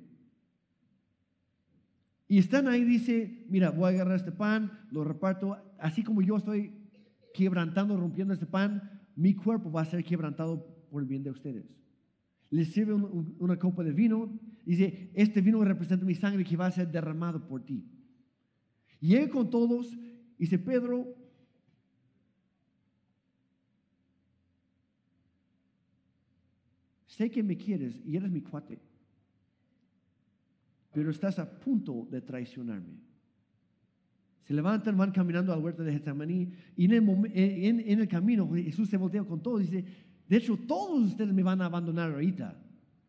Y están ahí, dice, mira, voy a agarrar este pan, lo reparto, así como yo estoy quebrantando, rompiendo este pan, mi cuerpo va a ser quebrantado por el bien de ustedes. Les sirve un- un- una copa de vino, dice, este vino representa mi sangre que va a ser derramado por ti. Llega con todos, dice Pedro, sé que me quieres y eres mi cuate, pero estás a punto de traicionarme. Se levantan, van caminando al huerto de Getsemaní y en el, en- en el camino Jesús se voltea con todos y dice, de hecho todos ustedes me van a abandonar ahorita.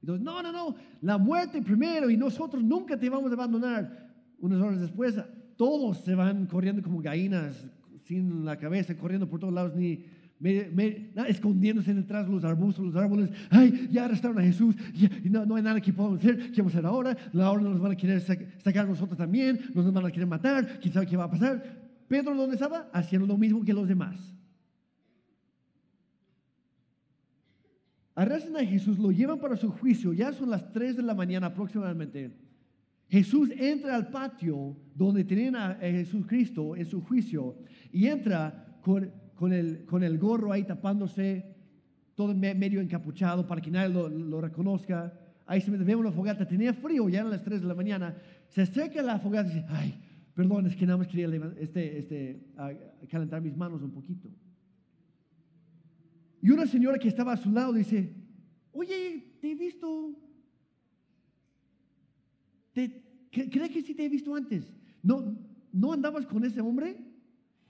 Entonces, no, no, no, la muerte primero y nosotros nunca te vamos a abandonar. Unas horas después, todos se van corriendo como gallinas, sin la cabeza, corriendo por todos lados, ni na- escondiéndose detrás de los arbustos, los árboles. Ay, ya arrestaron a Jesús, ya, no, hay nada que podamos hacer. ¿Qué vamos a hacer ahora? Ahora nos van a querer sac- sacar nosotros también, nos van a querer matar. ¿Quién sabe qué va a pasar? Pedro, ¿dónde estaba? Haciendo lo mismo que los demás. Arrestan a Jesús, lo llevan para su juicio, ya son las 3 de la mañana aproximadamente. Jesús entra al patio donde tenían a a Jesús Cristo en su juicio y entra con, con el, con el gorro ahí tapándose, todo me- medio encapuchado para que nadie lo, lo reconozca. Ahí se ve una fogata, tenía frío, ya eran las 3 de la mañana. Se acerca la fogata y dice, ay, perdón, es que nada más quería este, este, calentar mis manos un poquito. Y una señora que estaba a su lado dice, oye, te he visto. ¿Te, cre- ¿Crees que sí te he visto antes? ¿No, ¿No andabas con ese hombre?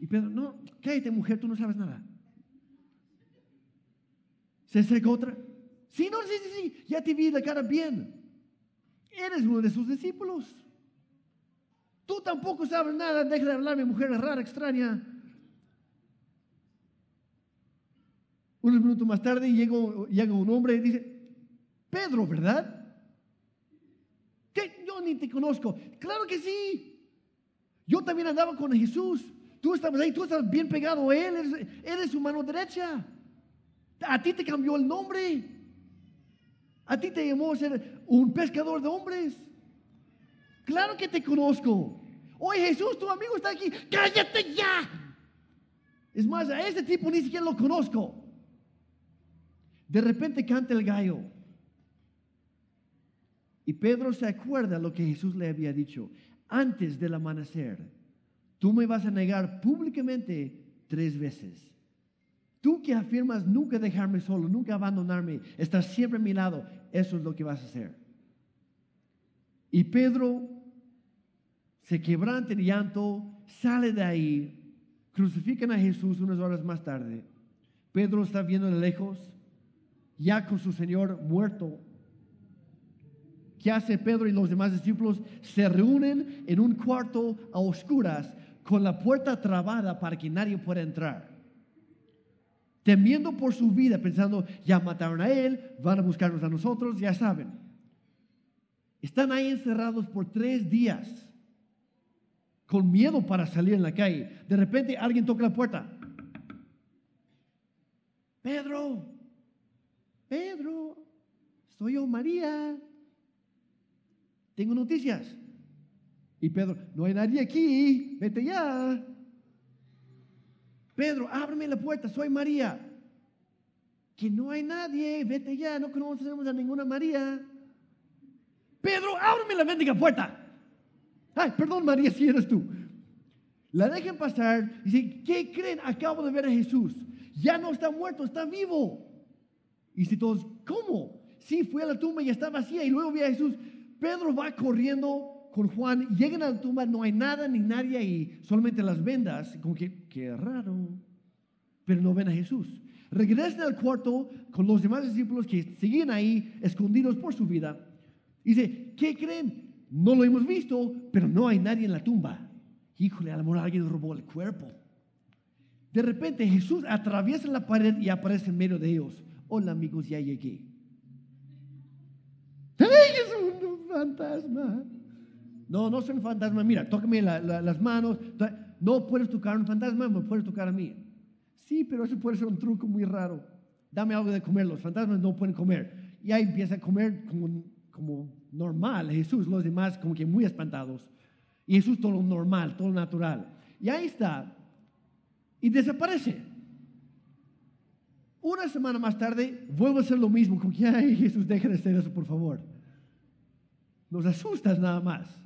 Y Pedro, no, cállate mujer, tú no sabes nada. Se acerca otra. Sí, no, sí, sí, sí, ya te vi la cara bien. Eres uno de sus discípulos. Tú tampoco sabes nada, deja de hablarme, mujer rara, extraña. Unos minutos más tarde llega, un hombre y dice, Pedro, ¿verdad? ¿Qué? Yo ni te conozco. Claro que sí. Yo también andaba con Jesús. Tú estabas ahí, tú estabas bien pegado a Él, eres, eres su mano derecha. A ti te cambió el nombre. A ti te llamó a ser un pescador de hombres. Claro que te conozco. Oye Jesús, tu amigo está aquí. Cállate ya. Es más, a ese tipo ni siquiera lo conozco. De repente canta el gallo. Y Pedro se acuerda lo que Jesús le había dicho. Antes del amanecer, tú me vas a negar públicamente tres veces. Tú que afirmas nunca dejarme solo, nunca abandonarme, estar siempre a mi lado, eso es lo que vas a hacer. Y Pedro se quebranta en llanto, sale de ahí, crucifican a Jesús unas horas más tarde. Pedro está viendo de lejos, ya con su Señor muerto. ¿Qué hace Pedro y los demás discípulos? Se reúnen en un cuarto a oscuras con la puerta trabada para que nadie pueda entrar. temiendo por su vida, pensando, ya mataron a él, van a buscarnos a nosotros, ya saben. Están ahí encerrados por tres días, con miedo para salir en la calle. De repente alguien toca la puerta. Pedro, Pedro, soy yo, María. Tengo noticias. Y Pedro, no hay nadie aquí, vete ya. Pedro, ábreme la puerta, soy María. Que no hay nadie, vete ya, no conocemos a ninguna María. Pedro, ábreme la bendiga puerta. Ay, perdón María, si eres tú. La dejan pasar y dicen, ¿qué creen? Acabo de ver a Jesús. Ya no está muerto, está vivo. Y si todos, ¿cómo? Sí, fue a la tumba y está vacía y luego vi a Jesús. Pedro va corriendo con Juan, llegan a la tumba, no hay nada ni nadie ahí, solamente las vendas, como que, qué raro, pero no ven a Jesús. Regresan al cuarto con los demás discípulos que siguen ahí escondidos por su vida. Dice, ¿qué creen? No lo hemos visto, pero no hay nadie en la tumba. Híjole, a lo alguien robó el cuerpo. De repente Jesús atraviesa la pared y aparece en medio de ellos. Hola amigos, ya llegué. ¡Ay, es un fantasma! No, no soy un fantasma. Mira, tócame las manos. No puedes tocar un fantasma, me puedes tocar a mí. Sí, pero eso puede ser un truco muy raro. Dame algo de comer. Los fantasmas no pueden comer. Y ahí empieza a comer como, como normal. Jesús, los demás como que muy espantados. Y Jesús todo lo normal, todo lo natural. Y ahí está. Y desaparece. Una semana más tarde, vuelve a hacer lo mismo. Como que, ay, Jesús, deja de hacer eso, por favor. Nos asustas nada más.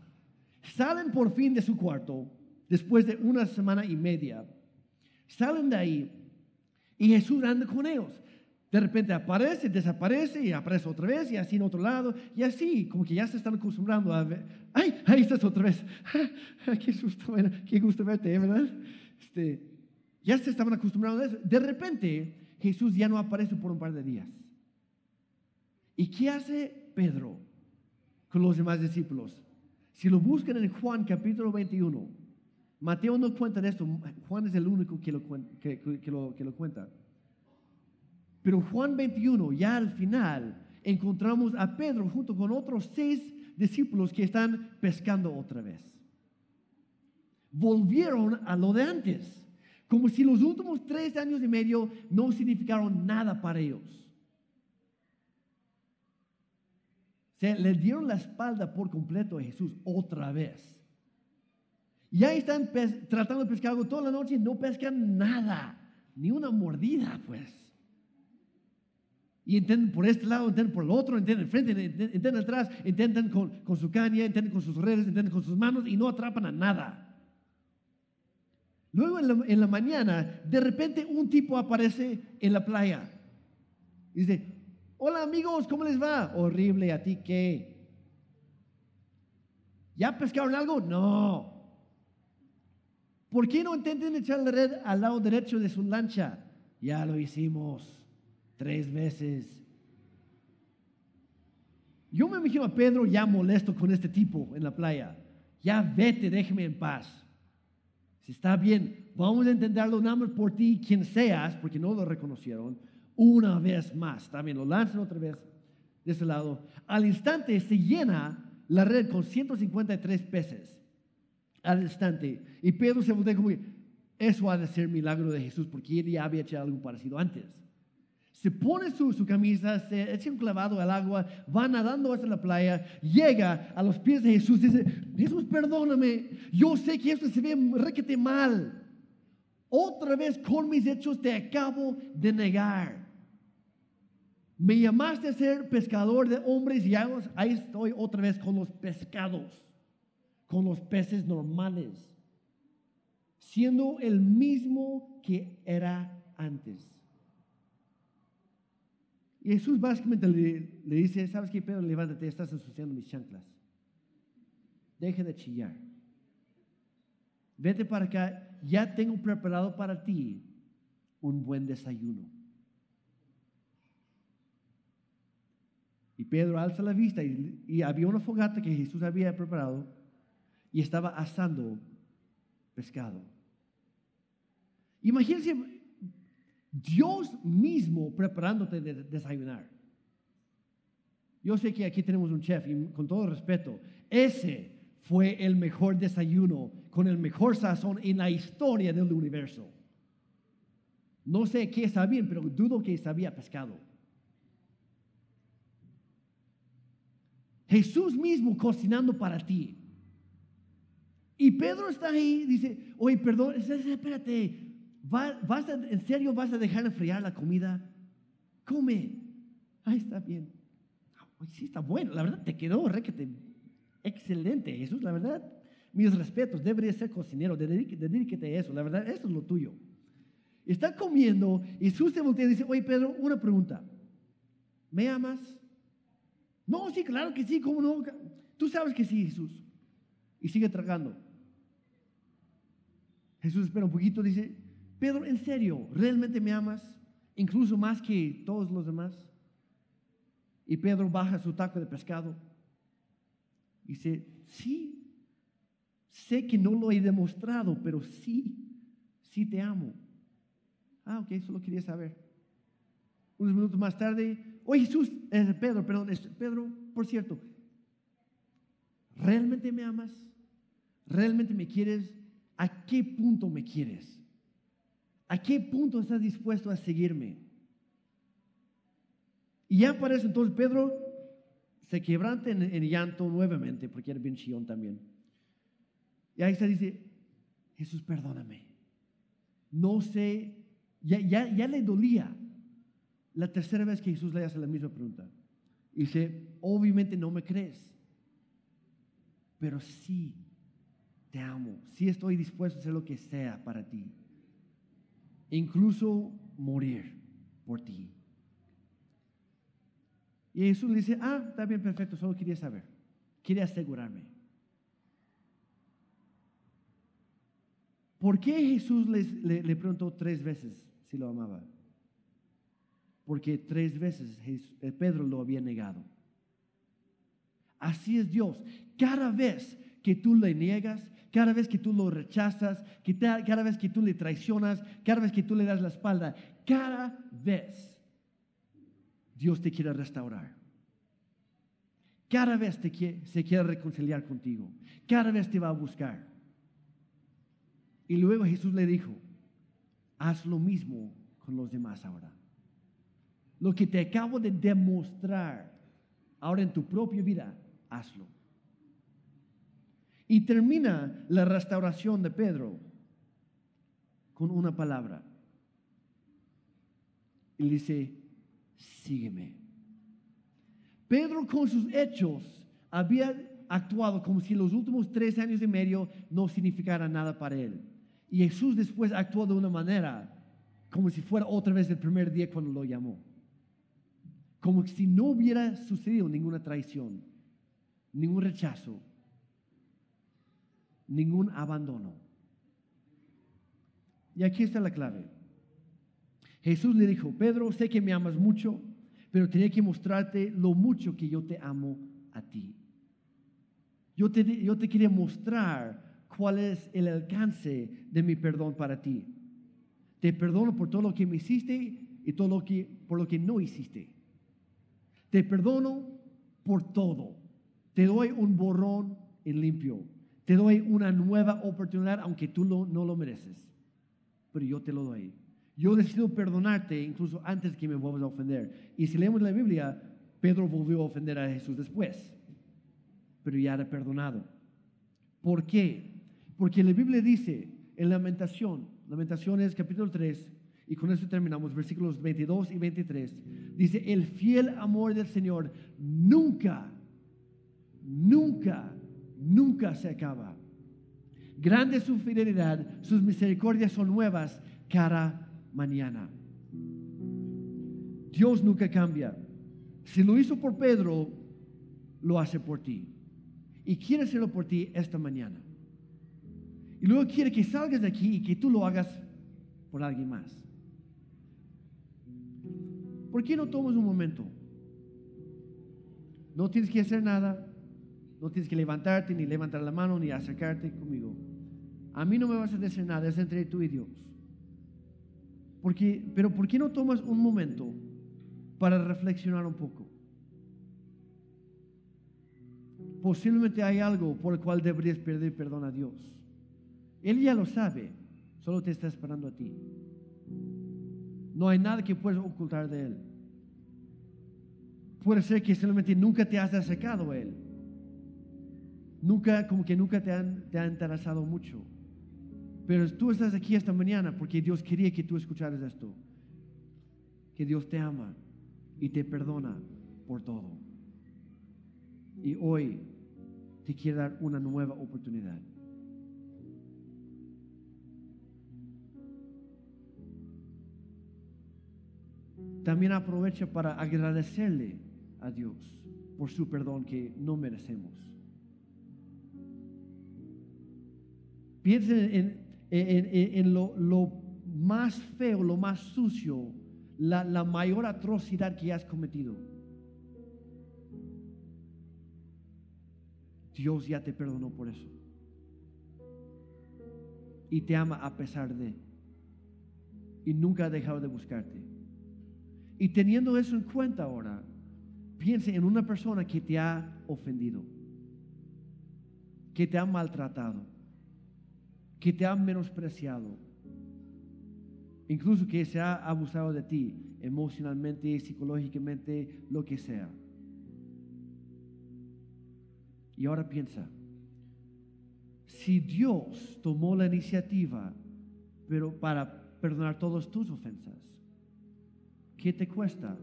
Salen por fin de su cuarto después de una semana y media. Salen de ahí y Jesús anda con ellos. De repente aparece, desaparece y aparece otra vez y así en otro lado y así, como que ya se están acostumbrando a ver. ¡Ay! Ahí estás otra vez. ¡Qué susto! qué gusto verte, ¿verdad? Este, ya se estaban acostumbrando a eso. De repente Jesús ya no aparece por un par de días. ¿Y qué hace Pedro con los demás discípulos? Si lo buscan en Juan capítulo 21, Mateo no cuenta de esto, Juan es el único que lo, que, lo, que lo cuenta. Pero Juan 21, ya al final, encontramos a Pedro junto con otros seis discípulos que están pescando otra vez. Volvieron a lo de antes, como si los últimos tres años y medio no significaron nada para ellos. Se le dieron la espalda por completo a Jesús otra vez. Y ahí están tratando de pescar algo toda la noche y no pescan nada, ni una mordida, pues. Y intentan por este lado, intentan por el otro, intentan frente, intentan atrás, intentan con, con su caña, intentan con sus redes, intentan con sus manos y no atrapan a nada. Luego en la, en la mañana, de repente un tipo aparece en la playa. Y dice, Hola amigos, ¿cómo les va? Horrible, ¿a ti qué? ¿Ya pescaron algo? No. ¿Por qué no intenten echar la red al lado derecho de su lancha? Ya lo hicimos tres veces. Yo me imagino a Pedro ya molesto con este tipo en la playa. Ya vete, déjeme en paz. Si está bien, vamos a intentarlo nada más por ti, quien seas, porque no lo reconocieron una vez más. También lo lanzan otra vez de ese lado. Al instante se llena la red con 153 peces. Al instante. Y Pedro se voltea como, eso ha de ser milagro de Jesús, porque él ya había hecho algo parecido antes. Se pone su, su, camisa, se echa un clavado al agua, va nadando hacia la playa, llega a los pies de Jesús dice, Jesús, perdóname, yo sé que esto se ve requete mal. Otra vez con mis hechos te acabo de negar. Me llamaste a ser pescador de hombres y ahí estoy otra vez con los pescados, con los peces normales, siendo el mismo que era antes. Jesús básicamente le, dice, ¿sabes qué, Pedro? Levántate, estás ensuciando mis chanclas. Deja de chillar. Vete para acá, ya tengo preparado para ti un buen desayuno. Y Pedro alza la vista y, había una fogata que Jesús había preparado y estaba asando pescado. Imagínense Dios mismo preparándote de desayunar. Yo sé que aquí tenemos un chef y con todo respeto, ese fue el mejor desayuno con el mejor sazón en la historia del universo. No sé qué sabían, pero dudo que sabía pescado. Jesús mismo cocinando para ti. Y Pedro está ahí, dice, oye, perdón, espérate, ¿vas ¿en serio vas a dejar enfriar la comida? Come. Ahí está bien. sí, está bueno. La verdad, te quedó requete. Excelente, Jesús, la verdad. Mis respetos, debería ser cocinero, dedíquete a eso. La verdad, eso es lo tuyo. Está comiendo y Jesús se voltea y dice, oye, Pedro, una pregunta. ¿Me amas? No, sí, claro que sí, ¿cómo no? Tú sabes que sí, Jesús. Y sigue tragando. Jesús espera un poquito, dice, Pedro, ¿en serio? ¿Realmente me amas? Incluso más que todos los demás. Y Pedro baja su taco de pescado. Y dice, sí, sé que no lo he demostrado, pero sí, sí te amo. Ah, ok, solo quería saber. Unos minutos más tarde, oye Jesús, eh, Pedro, perdón, Pedro, por cierto, ¿realmente me amas? ¿Realmente me quieres? ¿A qué punto me quieres? ¿A qué punto estás dispuesto a seguirme? Y ya parece entonces Pedro se quebranta en, llanto nuevamente, porque era bien chillón también. Y ahí se dice, Jesús, perdóname. No sé, ya, ya, ya le dolía la tercera vez que Jesús le hace la misma pregunta. Dice, obviamente no me crees, pero sí te amo, sí estoy dispuesto a hacer lo que sea para ti incluso morir por ti. Y Jesús le dice, ah, está bien, perfecto, solo quería saber, quería asegurarme. ¿Por qué Jesús le, preguntó tres veces si lo amaba? Porque tres veces eh, Pedro lo había negado. Así es Dios. Cada vez que tú le niegas, cada vez que tú lo rechazas, cada vez que tú le traicionas, cada vez que tú le das la espalda, cada vez Dios te quiere restaurar. Cada vez te se quiere reconciliar contigo. Cada vez te va a buscar. Y luego Jesús le dijo, haz lo mismo con los demás ahora. Lo que te acabo de demostrar ahora en tu propia vida, hazlo. Y termina la restauración de Pedro con una palabra. Y dice, sígueme. Pedro con sus hechos había actuado como si los últimos tres años y medio no significaran nada para él. Y Jesús después actuó de una manera como si fuera otra vez el primer día cuando lo llamó. Como si no hubiera sucedido ninguna traición, ningún rechazo, ningún abandono. Y aquí está la clave. Jesús le dijo, Pedro, sé que me amas mucho, pero tenía que mostrarte lo mucho que yo te amo a ti. Yo te, yo quería mostrar cuál es el alcance de mi perdón para ti. Te perdono por todo lo que me hiciste y todo lo que por lo que no hiciste. Te perdono por todo. Te doy un borrón en limpio. Te doy una nueva oportunidad, aunque tú no lo mereces. Pero yo te lo doy. Yo decido perdonarte incluso antes que me vuelvas a ofender. Y si leemos la Biblia, Pedro volvió a ofender a Jesús después. Pero ya era perdonado. ¿Por qué? Porque la Biblia dice en Lamentación, Lamentaciones capítulo 3, y con eso terminamos, versículos 22 y 23, dice, el fiel amor del Señor nunca, nunca nunca se acaba. Grande su fidelidad, sus misericordias son nuevas cada mañana. Dios nunca cambia. Si lo hizo por Pedro, lo hace por ti. Y quiere hacerlo por ti esta mañana. Y luego quiere que salgas de aquí y que tú lo hagas por alguien más. ¿Por qué no tomas un momento? No tienes que hacer nada. No tienes que levantarte, ni levantar la mano, ni acercarte conmigo. A mí no me vas a decir nada, es entre tú y Dios. Pero ¿por qué no tomas un momento para reflexionar un poco? Posiblemente hay algo por el cual deberías pedir perdón a Dios. Él ya lo sabe, solo te está esperando a ti. No hay nada que puedas ocultar de Él. Puede ser que simplemente nunca te has acercado a Él. Nunca, como que nunca te han, te interesado mucho. Pero tú estás aquí esta mañana porque Dios quería que tú escucharas esto. Que Dios te ama y te perdona por todo. Y hoy te quiere dar una nueva oportunidad. También aprovecha para agradecerle a Dios por su perdón que no merecemos. Piensen en, lo, más feo, lo más sucio, la, la mayor atrocidad que has cometido. Dios ya te perdonó por eso. Y te ama a pesar de. Y nunca ha dejado de buscarte. Y teniendo eso en cuenta ahora, piense en una persona que te ha ofendido, que te ha maltratado, que te ha menospreciado, incluso que se ha abusado de ti emocionalmente, psicológicamente, lo que sea. Y ahora piensa, si Dios tomó la iniciativa pero para perdonar todas tus ofensas, ¿qué te cuesta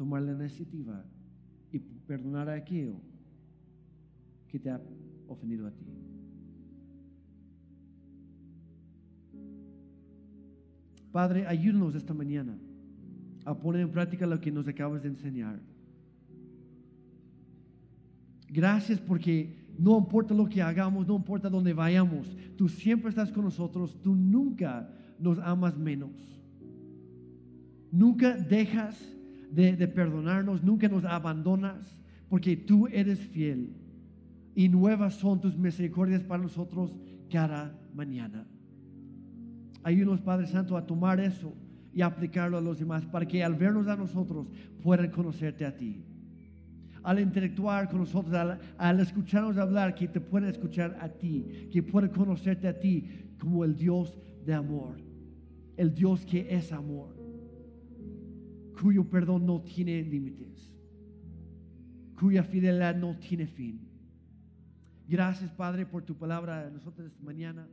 tomar la iniciativa y perdonar a aquello que te ha ofendido a ti? Padre, ayúdanos esta mañana a poner en práctica lo que nos acabas de enseñar. Gracias porque no importa lo que hagamos, no importa dónde vayamos, tú siempre estás con nosotros, tú nunca nos amas menos. Nunca dejas de, de perdonarnos, nunca nos abandonas, porque tú eres fiel. Y nuevas son tus misericordias para nosotros cada mañana. Ayúdanos, Padre Santo, a tomar eso y aplicarlo a los demás para que al vernos a nosotros puedan conocerte a ti. Al interactuar con nosotros, al, escucharnos hablar, que te pueda escuchar a ti, que pueda conocerte a ti como el Dios de amor, el Dios que es amor, cuyo perdón no tiene límites, cuya fidelidad no tiene fin. Gracias, Padre, por tu palabra a nosotros mañana.